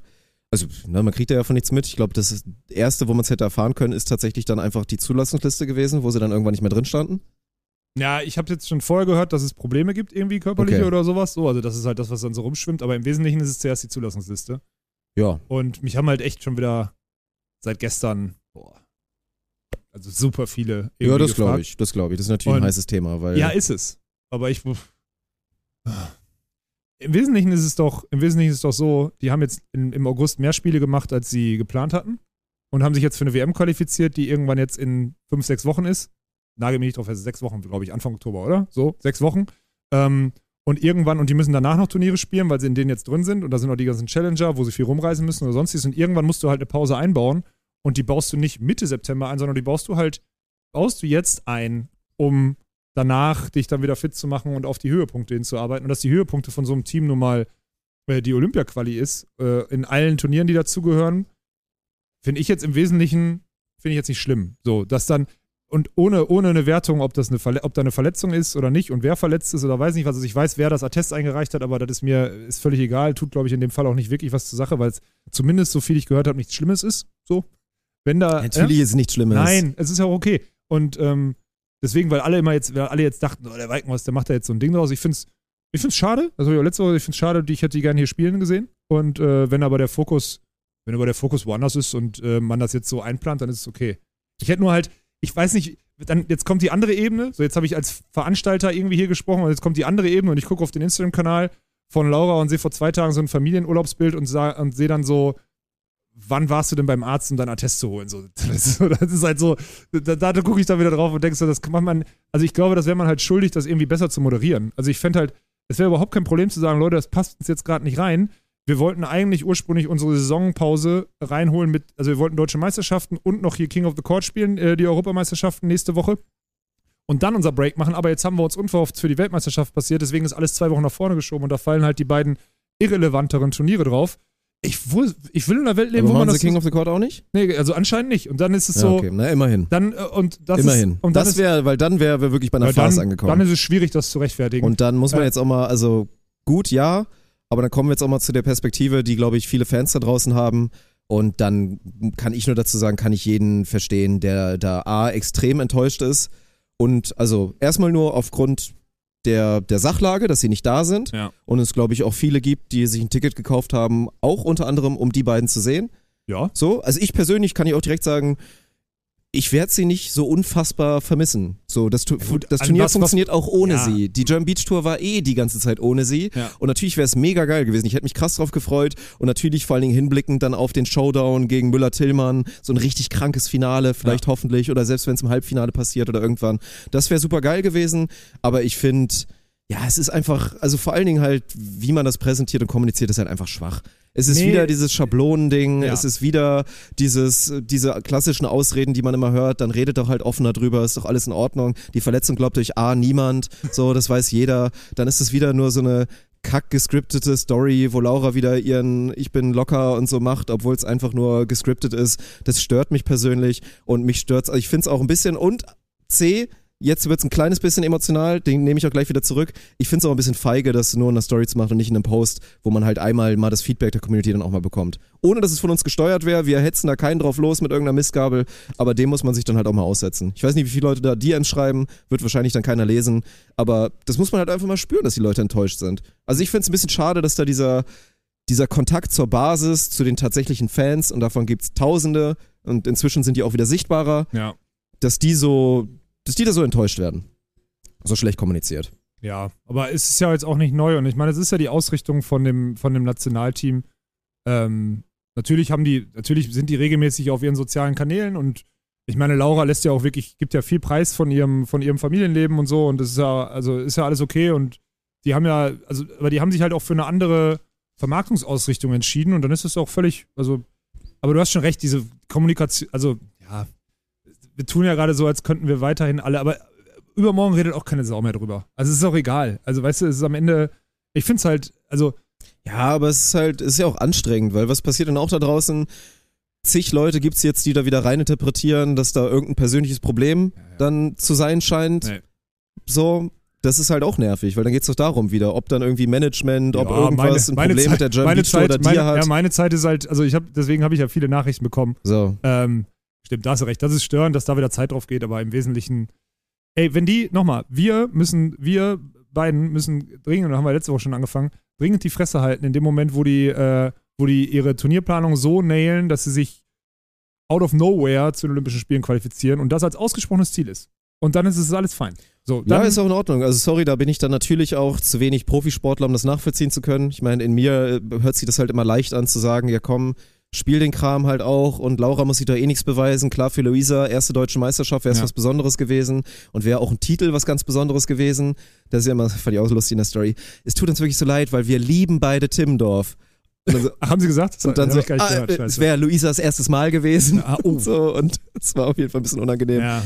also, ne, man kriegt ja von nichts mit. Ich glaube, das erste, wo man es hätte erfahren können, ist tatsächlich dann einfach die Zulassungsliste gewesen, wo sie dann irgendwann nicht mehr drin standen. Ja, ich habe jetzt schon vorher gehört, dass es Probleme gibt, irgendwie körperliche Okay. oder sowas. So, also das ist halt das, was dann so rumschwimmt. Aber im Wesentlichen ist es zuerst die Zulassungsliste. Ja, Und mich haben halt echt schon wieder seit gestern, boah, also super viele. ja, irgendwie das glaube ich. Das glaube ich. Das ist natürlich Und- ein heißes Thema, weil. Ja, ist es. Aber ich. Im Wesentlichen ist es doch, im Wesentlichen ist es doch so, die haben jetzt in, im August mehr Spiele gemacht, als sie geplant hatten. Und haben sich jetzt für eine WM qualifiziert, die irgendwann jetzt in fünf, sechs Wochen ist. Nagel mich nicht drauf fest, sechs Wochen, glaube ich, Anfang Oktober, oder? So, sechs Wochen. Ähm, und irgendwann, und die müssen danach noch Turniere spielen, weil sie in denen jetzt drin sind. Und da sind auch die ganzen Challenger, wo sie viel rumreisen müssen oder sonstiges. Und irgendwann musst du halt eine Pause einbauen. Und die baust du nicht Mitte September ein, sondern die baust du halt, baust du jetzt ein, um danach dich dann wieder fit zu machen und auf die Höhepunkte hinzuarbeiten. Und dass die Höhepunkte von so einem Team nun mal äh, die Olympia-Quali ist, äh, in allen Turnieren, die dazugehören, finde ich jetzt im Wesentlichen, finde ich jetzt nicht schlimm. So, dass dann, und ohne, ohne eine Wertung, ob, das eine Verle ob da eine Verletzung ist oder nicht und wer verletzt ist oder weiß nicht was. Also ich weiß, wer das Attest eingereicht hat, aber das ist mir ist völlig egal. Tut, glaube ich, in dem Fall auch nicht wirklich was zur Sache, weil es zumindest, so viel ich gehört habe, nichts Schlimmes ist. So. Wenn da. Natürlich ist es nichts Schlimmes. Nein, es ist ja auch okay. Und ähm, deswegen, weil alle immer jetzt, weil alle jetzt dachten, oh, der Weikenhaus, der macht da jetzt so ein Ding draus. Ich finde es ich find's schade. Also letzte Woche, ich finde es schade, ich hätte die gerne hier spielen gesehen. Und äh, wenn aber der Fokus, wenn aber der Fokus woanders ist und äh, man das jetzt so einplant, dann ist es okay. Ich hätte nur halt, ich weiß nicht, dann jetzt kommt die andere Ebene. So, jetzt habe ich als Veranstalter irgendwie hier gesprochen und jetzt kommt die andere Ebene und ich gucke auf den Instagram-Kanal von Laura und sehe vor zwei Tagen so ein Familienurlaubsbild und, und sehe dann so, wann warst du denn beim Arzt, um deinen Attest zu holen? So, das, ist, halt so, da, da gucke ich dann wieder drauf und denke so, das kann man, also ich glaube, das wäre man halt schuldig, das irgendwie besser zu moderieren. Also ich fände halt, es wäre überhaupt kein Problem zu sagen, Leute, das passt uns jetzt gerade nicht rein. Wir wollten eigentlich ursprünglich unsere Saisonpause reinholen mit, also wir wollten deutsche Meisterschaften und noch hier King of the Court spielen, äh, die Europameisterschaften nächste Woche. Und dann unser Break machen, aber jetzt haben wir uns unverhofft für die Weltmeisterschaft passiert, deswegen ist alles zwei Wochen nach vorne geschoben und da fallen halt die beiden irrelevanteren Turniere drauf. Ich, will- ich will in einer Welt leben, Aber wo man das. King of the Court auch nicht? nee, also anscheinend nicht. Und dann ist es Ja, so. okay, na immerhin. Dann, äh, und das immerhin. Ist, und das wäre, weil dann wären wir wirklich bei einer Farce dann, angekommen. dann ist es schwierig, das zu rechtfertigen. Und dann muss man Äh, jetzt auch mal, also gut, ja, aber dann kommen wir jetzt auch mal zu der Perspektive, die, glaube ich, viele Fans da draußen haben. Und dann kann ich nur dazu sagen, kann ich jeden verstehen, der da A, extrem enttäuscht ist. Und also erstmal nur aufgrund der, der Sachlage, dass sie nicht da sind. Ja. Und es, glaube ich, auch viele gibt, die sich ein Ticket gekauft haben, auch unter anderem, um die beiden zu sehen. ja. So, also ich persönlich kann ich auch direkt sagen, ich werde sie nicht so unfassbar vermissen. So, das, Tu- gut, das Turnier was- was- funktioniert auch ohne Ja. sie. Die German Beach Tour war eh die ganze Zeit ohne sie. Ja. Und natürlich wäre es mega geil gewesen. Ich hätte mich krass drauf gefreut. Und natürlich vor allen Dingen hinblickend dann auf den Showdown gegen Müller-Tillmann. So ein richtig krankes Finale, vielleicht hoffentlich. Oder selbst wenn es im Halbfinale passiert oder irgendwann. Das wäre super geil gewesen. Aber ich finde, ja, es ist einfach, also vor allen Dingen halt, wie man das präsentiert und kommuniziert, ist halt einfach schwach. Es ist Nee. wieder dieses Schablonending, Ja. es ist wieder dieses, diese klassischen Ausreden, die man immer hört, dann redet doch halt offener drüber, ist doch alles in Ordnung. Die Verletzung glaubt euch A, niemand, so, das weiß jeder. Dann ist es wieder nur so eine kack gescriptete Story, wo Laura wieder ihren Ich bin locker und so macht, obwohl es einfach nur gescriptet ist. Das stört mich persönlich und mich stört's. Also ich finde es auch ein bisschen und C, Jetzt wird es ein kleines bisschen emotional, den nehme ich auch gleich wieder zurück. Ich finde es auch ein bisschen feige, das nur in einer Story zu machen und nicht in einem Post, wo man halt einmal mal das Feedback der Community dann auch mal bekommt. Ohne dass es von uns gesteuert wäre, wir hetzen da keinen drauf los mit irgendeiner Mistgabel, aber dem muss man sich dann halt auch mal aussetzen. Ich weiß nicht, wie viele Leute da DMs schreiben, wird wahrscheinlich dann keiner lesen, aber das muss man halt einfach mal spüren, dass die Leute enttäuscht sind. Also ich finde es ein bisschen schade, dass da dieser, dieser Kontakt zur Basis, zu den tatsächlichen Fans, und davon gibt es Tausende, und inzwischen sind die auch wieder sichtbarer, Ja. dass die so, dass die da so enttäuscht werden. So schlecht kommuniziert. Ja, aber es ist ja jetzt auch nicht neu und ich meine, es ist ja die Ausrichtung von dem, von dem Nationalteam. Ähm, natürlich haben die, natürlich sind die regelmäßig auf ihren sozialen Kanälen und ich meine, Laura lässt ja auch wirklich, gibt ja viel Preis von ihrem, von ihrem Familienleben und so und das ist ja, also ist ja alles okay und die haben ja, also, aber die haben sich halt auch für eine andere Vermarktungsausrichtung entschieden und dann ist es auch völlig, also, aber du hast schon recht, diese Kommunikation, also, ja, wir tun ja gerade so, als könnten wir weiterhin alle, aber übermorgen redet auch keine Sau mehr drüber. Also es ist auch egal. Also weißt du, es ist am Ende, ich finde es halt, also Ja, aber es ist halt, es ist ja auch anstrengend, weil was passiert denn auch da draußen? Zig Leute gibt's jetzt, die da wieder reininterpretieren, dass da irgendein persönliches Problem dann zu sein scheint. Nee. So, das ist halt auch nervig, weil dann geht's doch darum wieder, ob dann irgendwie Management, ob ja, irgendwas ein Problem mit der German meine Beach Zeit, oder dir meine, hat. Ja, meine Zeit ist halt, also ich habe, deswegen habe ich ja viele Nachrichten bekommen. so. Ähm, stimmt, da hast du recht. Das ist störend, dass da wieder Zeit drauf geht, aber im Wesentlichen, ey, wenn die, nochmal, wir müssen, wir beiden müssen dringend, und da haben wir letzte Woche schon angefangen, dringend die Fresse halten in dem Moment, wo die, äh, wo die ihre Turnierplanung so nailen, dass sie sich out of nowhere zu den Olympischen Spielen qualifizieren und das als ausgesprochenes Ziel ist. Und dann ist es alles fein. So, Ja, ist auch in Ordnung. Also sorry, da bin ich dann natürlich auch zu wenig Profisportler, um das nachvollziehen zu können. Ich meine, in mir äh, hört sich das halt immer leicht an zu sagen, ja komm, spiel den Kram halt auch und Laura muss sich da eh nichts beweisen. Klar, für Luisa, erste deutsche Meisterschaft wäre es Ja. was Besonderes gewesen und wäre auch ein Titel was ganz Besonderes gewesen. Das ist ja immer, fand ich auch lustig in der Story. Es tut uns wirklich so leid, weil wir lieben beide Timmendorf. So, haben sie gesagt? und dann so ich gar nicht ah, gehört, äh, es wäre Luisas erstes Mal gewesen Ah, oh. und so und es war auf jeden Fall ein bisschen unangenehm. ja.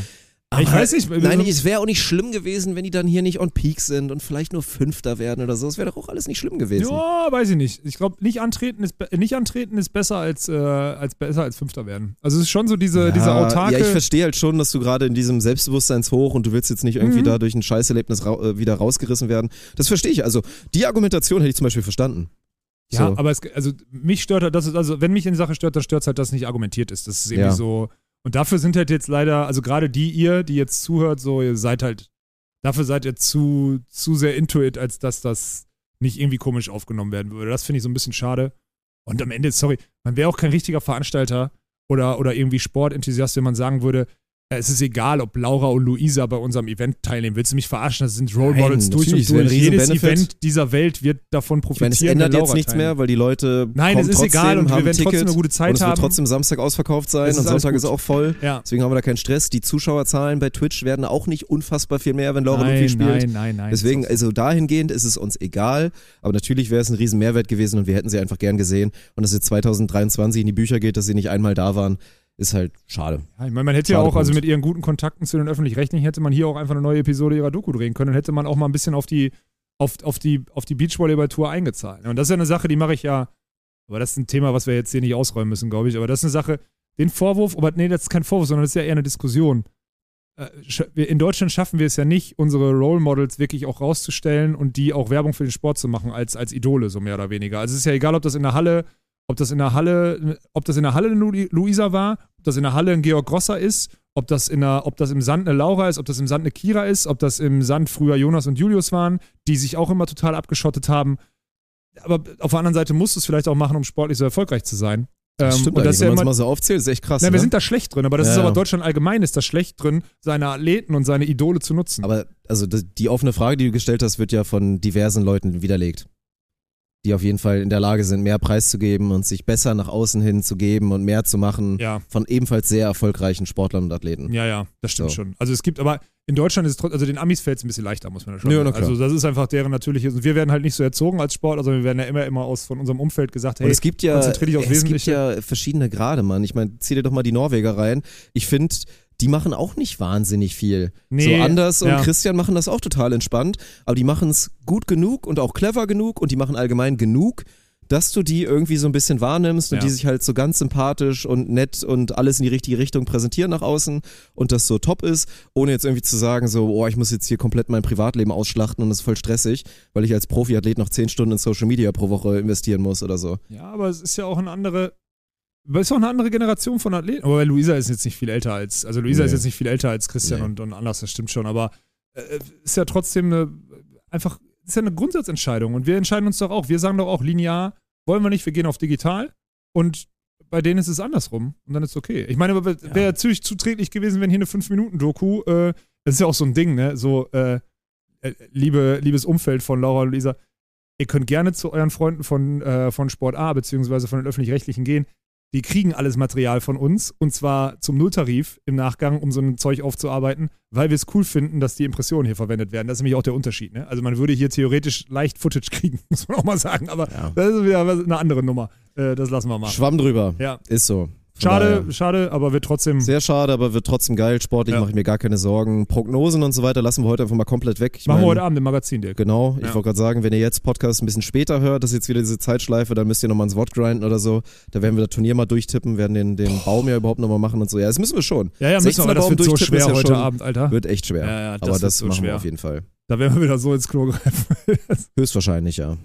Ich weiß nicht. Nein, es wäre auch nicht schlimm gewesen, wenn die dann hier nicht on peak sind und vielleicht nur Fünfter werden oder so. Das wäre doch auch alles nicht schlimm gewesen. Ja, weiß ich nicht. Ich glaube, nicht antreten ist, nicht antreten ist besser als, äh, als besser als Fünfter werden. Also es ist schon so diese, diese autarke. Ja, ich verstehe halt schon, dass du gerade in diesem Selbstbewusstseinshoch und du willst jetzt nicht irgendwie Mhm. da durch ein Scheißerlebnis ra äh, wieder rausgerissen werden. Das verstehe ich. Also die Argumentation hätte ich zum Beispiel verstanden. Ja, So. aber es, also mich stört halt, das ist, also wenn mich eine Sache stört, dann stört es halt, dass es nicht argumentiert ist. Das ist irgendwie Ja. so. Und dafür sind halt jetzt leider, also gerade die ihr, die jetzt zuhört, so, ihr seid halt, dafür seid ihr zu, zu sehr into it, als dass das nicht irgendwie komisch aufgenommen werden würde. Das finde ich so ein bisschen schade. Und am Ende, sorry, man wäre auch kein richtiger Veranstalter oder, oder irgendwie Sportenthusiast, wenn man sagen würde, ja, es ist egal, ob Laura und Luisa bei unserem Event teilnehmen. Willst du mich verarschen? Das sind Role Models durch und durch. Jedes Riesen-Benefit. Event dieser Welt wird davon Ich meine, profitieren. es ändert jetzt nichts teilnimmt. mehr, weil die Leute Nein, es ist trotzdem, egal und wir haben werden Ticket trotzdem eine gute Zeit und es wird haben. trotzdem Samstag ausverkauft sein und ist Sonntag ist gut. auch voll. Ja. Deswegen haben wir da keinen Stress. Die Zuschauerzahlen bei Twitch werden auch nicht unfassbar viel mehr, wenn Laura Ludwig nein, spielt. nein, nein, nein. Deswegen, Ist also dahingehend ist es uns egal, aber natürlich wäre es ein riesen Mehrwert gewesen und wir hätten sie einfach gern gesehen. Und dass jetzt 2023 in die Bücher geht, dass sie nicht einmal da waren, ist halt schade. ja, ich meine, man hätte ja Schade auch, also mit ihren guten Kontakten zu den Öffentlich-Rechtlichen, hätte man hier auch einfach eine neue Episode ihrer Doku drehen können. Dann hätte man auch mal ein bisschen auf die, auf, auf die, auf die Beachvolleyball-Tour eingezahlt. Und das ist ja eine Sache, die mache ich ja, aber das ist ein Thema, was wir jetzt hier nicht ausräumen müssen, glaube ich. Aber das ist eine Sache, den Vorwurf, aber nee, das ist kein Vorwurf, sondern das ist ja eher eine Diskussion. Äh, In Deutschland schaffen wir es ja nicht, unsere Role Models wirklich auch rauszustellen und die auch Werbung für den Sport zu machen als, als Idole, so mehr oder weniger. Also es ist ja egal, ob das in der Halle, ob das in der Halle, ob das in der Halle eine Lu- Luisa war, ob das in der Halle ein Georg Grosser ist, ob das, in der, ob das im Sand eine Laura ist, ob das im Sand eine Kira ist, ob das im Sand früher Jonas und Julius waren, die sich auch immer total abgeschottet haben. Aber auf der anderen Seite musst du es vielleicht auch machen, um sportlich so erfolgreich zu sein. Das Ähm, stimmt und das ist ja wenn man es mal so aufzählt, ist echt krass. Nein, ne? wir sind da schlecht drin, aber das Ja, ist aber. Deutschland allgemein ist da schlecht drin, seine Athleten und seine Idole zu nutzen. Aber also die offene Frage, die du gestellt hast, wird ja von diversen Leuten widerlegt. Die auf jeden Fall in der Lage sind, mehr preiszugeben und sich besser nach außen hin zu geben und mehr zu machen ja, von ebenfalls sehr erfolgreichen Sportlern und Athleten. ja, ja, das stimmt So. schon. Also es gibt aber in Deutschland ist es trotzdem, also den Amis fällt es ein bisschen leichter, muss man ja schon Ja, sagen. klar. Also das ist einfach deren natürliches. Und wir werden halt nicht so erzogen als Sportler, sondern wir werden ja immer, immer aus von unserem Umfeld gesagt, hey, und es gibt ja, dich aufs es gibt ja verschiedene Grade, Mann. Ich meine, zieh dir doch mal die Norweger rein. Ich finde, die machen auch nicht wahnsinnig viel. Nee, so Anders und ja. Christian machen das auch total entspannt, aber die machen es gut genug und auch clever genug und die machen allgemein genug, dass du die irgendwie so ein bisschen wahrnimmst und Ja. die sich halt so ganz sympathisch und nett und alles in die richtige Richtung präsentieren nach außen und das so top ist, ohne jetzt irgendwie zu sagen, so, oh, ich muss jetzt hier komplett mein Privatleben ausschlachten und das ist voll stressig, weil ich als Profiathlet noch zehn Stunden in Social Media pro Woche investieren muss oder so. Ja, aber es ist ja auch eine andere. Ist auch eine andere Generation von Athleten. Aber Luisa ist jetzt nicht viel älter als, also Luisa Nee. ist jetzt nicht viel älter als Christian Nee. und, und anders, das stimmt schon. Aber äh, ist ja trotzdem eine, einfach, ist ja eine Grundsatzentscheidung. Und wir entscheiden uns doch auch, wir sagen doch auch linear, wollen wir nicht, wir gehen auf digital. Und bei denen ist es andersrum. Und dann ist es okay. Ich meine, aber wäre ja. ziemlich zuträglich gewesen, wenn hier eine 5-Minuten-Doku, äh, das ist ja auch so ein Ding, ne? So, äh, äh, liebe, liebes Umfeld von Laura und Luisa, ihr könnt gerne zu euren Freunden von, äh, von Sport A beziehungsweise von den Öffentlich-Rechtlichen gehen. Die kriegen alles Material von uns und zwar zum Nulltarif im Nachgang, um so ein Zeug aufzuarbeiten, weil wir es cool finden, dass die Impressionen hier verwendet werden. Das ist nämlich auch der Unterschied. Ne? Also man würde hier theoretisch leicht Footage kriegen, muss man auch mal sagen, aber Ja. das ist wieder eine andere Nummer. Äh, das lassen wir mal. Schwamm drüber. Ja. Ist so. Schade, daher. schade, aber wird trotzdem. Sehr schade, aber wird trotzdem geil. Sportlich Ja. mache ich mir gar keine Sorgen. Prognosen und so weiter lassen wir heute einfach mal komplett weg. Ich machen wir mein, heute Abend im Magazin, Dirk. Genau, ich Ja. wollte gerade sagen, wenn ihr jetzt Podcast ein bisschen später hört, das ist jetzt wieder diese Zeitschleife, dann müsst ihr nochmal ins Wort grinden oder so. Da werden wir das Turnier mal durchtippen, werden den, den Baum ja überhaupt nochmal machen und so. Ja, das müssen wir schon. Ja, ja, müssen wir, aber das 16er wird so durchtippen schwer ja heute schon- Abend, Alter. Wird echt schwer. Ja, ja, das aber das so machen schwer. wir auf jeden Fall. Da werden wir wieder so ins Klo greifen. Höchstwahrscheinlich, ja.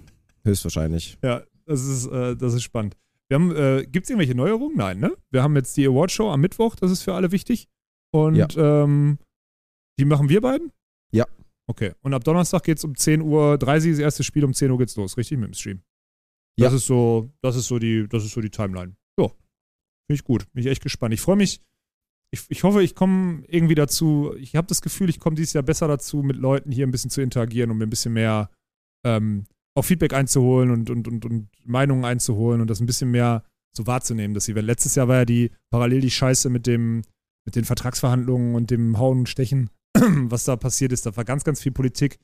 Höchstwahrscheinlich. Ja, das ist, äh, das ist spannend. Wir haben, äh, gibt es irgendwelche Neuerungen? Nein, ne? Wir haben jetzt die Awardshow am Mittwoch, das ist für alle wichtig. Und Ja. ähm, die machen wir beiden? Ja. Okay. Und ab Donnerstag geht es um 10.30 Uhr, das erste Spiel, um 10 Uhr geht's los, richtig? Mit dem Stream. Das Ja. ist so, das ist so die, das ist so die Timeline. Ja. Finde ich gut. Bin ich echt gespannt. Ich freue mich. Ich, ich hoffe, ich komme irgendwie dazu. Ich habe das Gefühl, ich komme dieses Jahr besser dazu, mit Leuten hier ein bisschen zu interagieren und mir ein bisschen mehr ähm, auch Feedback einzuholen und, und, und, und Meinungen einzuholen und das ein bisschen mehr so wahrzunehmen. Dass sie, weil letztes Jahr war ja die parallel die Scheiße mit dem, mit den Vertragsverhandlungen und dem Hauen und Stechen, was da passiert ist. Da war ganz, ganz viel Politik.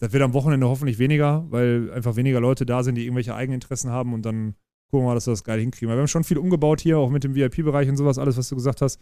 Das wird am Wochenende hoffentlich weniger, weil einfach weniger Leute da sind, die irgendwelche Eigeninteressen haben und dann gucken wir mal, dass wir das geil hinkriegen. Weil wir haben schon viel umgebaut hier, auch mit dem VIP-Bereich und sowas, alles, was du gesagt hast.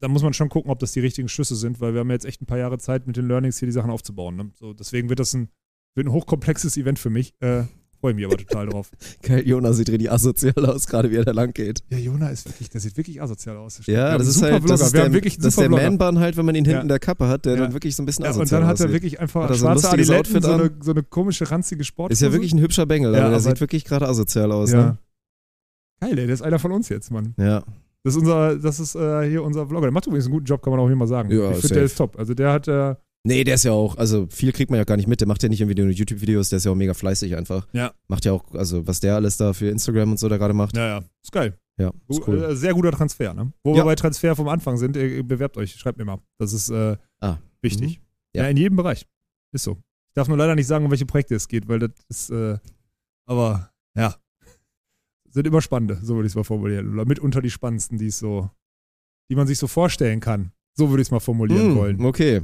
da muss man schon gucken, ob das die richtigen Schlüsse sind, weil wir haben jetzt echt ein paar Jahre Zeit, mit den Learnings hier die Sachen aufzubauen. Ne? So, deswegen wird das ein, wird ein hochkomplexes Event für mich. Äh, Freue mich aber total drauf. Geil, Jonas sieht richtig asozial aus, gerade wie er da lang geht. Ja, Jona ist wirklich, der sieht wirklich asozial aus. Ja, haben das ist halt, das ist der, wirklich das ist der. Man-Bun halt, wenn man ihn hinten Ja. der Kappe hat, der Ja. dann wirklich so ein bisschen Ja, und asozial dann hat er aussieht. wirklich einfach Hat so ein schwarze Adiletten, so eine, so eine komische, ranzige Sport. Ist ja wirklich ein hübscher Bengel, Ja, aber der sieht wirklich gerade asozial aus. ja. Ne? Geil, ey, der ist einer von uns jetzt, Mann. Ja. Das ist unser, das ist äh, hier unser Vlogger. Der macht übrigens einen guten Job, kann man auch hier mal sagen. Ja, ich finde, der ist top. Also der hat, äh, Nee, der ist ja auch, also viel kriegt man ja gar nicht mit. Der macht ja nicht irgendwie nur YouTube-Videos, der ist ja auch mega fleißig einfach. Ja. Macht ja auch, also was der alles da für Instagram und so da gerade macht. ja, ja, ist geil. Ja, ist cool. äh, Sehr guter Transfer, ne? Wo Ja. wir bei Transfer vom Anfang sind, äh, bewerbt euch, schreibt mir mal. Das ist äh, Ah. wichtig. Mhm. Ja. Ja. in jedem Bereich. Ist so. Ich darf nur leider nicht sagen, um welche Projekte es geht, weil das ist, äh, aber ja. Sind immer spannende, so würde ich es mal formulieren. Oder mitunter die spannendsten, die es so, die man sich so vorstellen kann. So würde ich es mal formulieren Hm, wollen. Okay,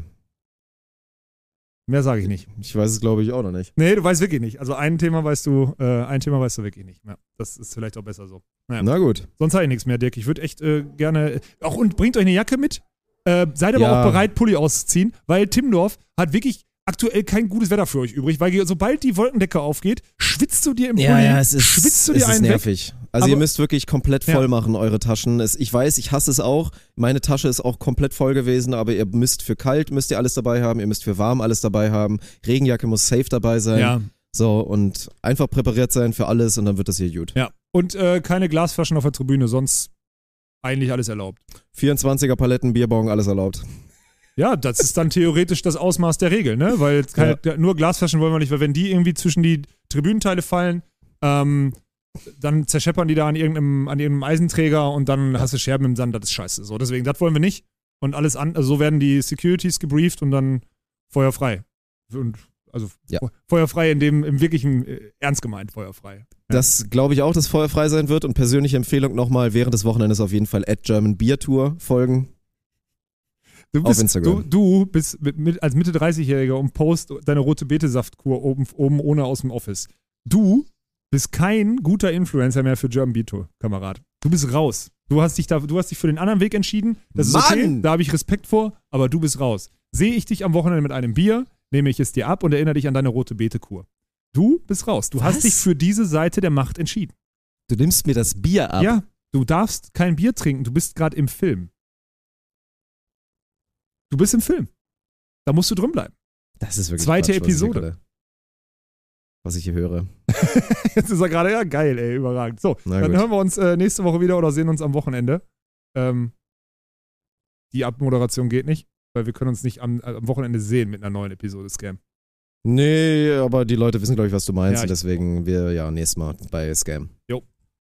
Mehr sage ich nicht. ich weiß es glaube ich auch noch nicht. Nee, du weißt wirklich nicht. Also ein Thema weißt du, äh, ein Thema weißt du wirklich nicht. Ja, das ist vielleicht auch besser so. Ja. Na gut. Sonst habe ich nichts mehr, Dirk. Ich würde echt äh, gerne. Auch und bringt euch eine Jacke mit. Äh, seid aber Ja. auch bereit, Pulli auszuziehen, weil Timdorf hat wirklich aktuell kein gutes Wetter für euch übrig, weil sobald die Wolkendecke aufgeht, schwitzt du dir im Pulli, Ja, ja, es ist, schwitzt du es dir ist einen weg. Also Aber- ihr müsst wirklich komplett voll Ja. machen, eure Taschen. Es, ich weiß, ich hasse es auch. Meine Tasche ist auch komplett voll gewesen, aber ihr müsst für kalt, müsst ihr alles dabei haben, ihr müsst für warm alles dabei haben. Regenjacke muss safe dabei sein. Ja, So, und einfach präpariert sein für alles und dann wird das hier gut. ja. Und äh, keine Glasflaschen auf der Tribüne, sonst eigentlich alles erlaubt. 24er Paletten, Bierbong, alles erlaubt. Ja, das ist dann theoretisch das Ausmaß der Regel, ne? Weil keine, nur Glasflaschen wollen wir nicht, weil wenn die irgendwie zwischen die Tribünenteile fallen, ähm, dann zerscheppern die da an irgendeinem, an irgendeinem Eisenträger und dann hast du Scherben im Sand, das ist scheiße. So, deswegen, das wollen wir nicht. Und alles an, also so werden die Securities gebrieft und dann feuerfrei. Und also Ja. feuerfrei in dem, im wirklichen, äh, ernst gemeint, feuerfrei. Ja. Das glaube ich auch, dass Feuer frei sein wird und persönliche Empfehlung nochmal während des Wochenendes auf jeden Fall at German Beer Tour folgen. Du Auf bist, Instagram. Du, du bist mit, mit, als Mitte 30-Jähriger und post deine rote Betesaftkur oben, oben ohne aus dem Office. Du bist kein guter Influencer mehr für German Tour, Kamerad. Du bist raus. Du hast dich da, du hast dich für den anderen Weg entschieden. Das ist okay. Mann! Da habe ich Respekt vor, aber du bist raus. Sehe ich dich am Wochenende mit einem Bier, nehme ich es dir ab und erinnere dich an deine rote Betekur. Du bist raus. Du Was? hast dich für diese Seite der Macht entschieden. Du nimmst mir das Bier ab. Ja, du darfst kein Bier trinken. Du bist gerade im Film. Du bist im Film. Da musst du drin bleiben. Das ist wirklich Zweite Quatsch, Episode. Was ich hier höre. Jetzt ist er gerade, ja, geil, ey, überragend. So, Na dann gut. hören wir uns äh, nächste Woche wieder oder sehen uns am Wochenende. Ähm, die Abmoderation geht nicht, weil wir können uns nicht am, äh, am Wochenende sehen mit einer neuen Episode Scam. Nee, aber die Leute wissen, glaube ich, was du meinst. Ja, und deswegen wir ja nächstes Mal bei Scam. Jo.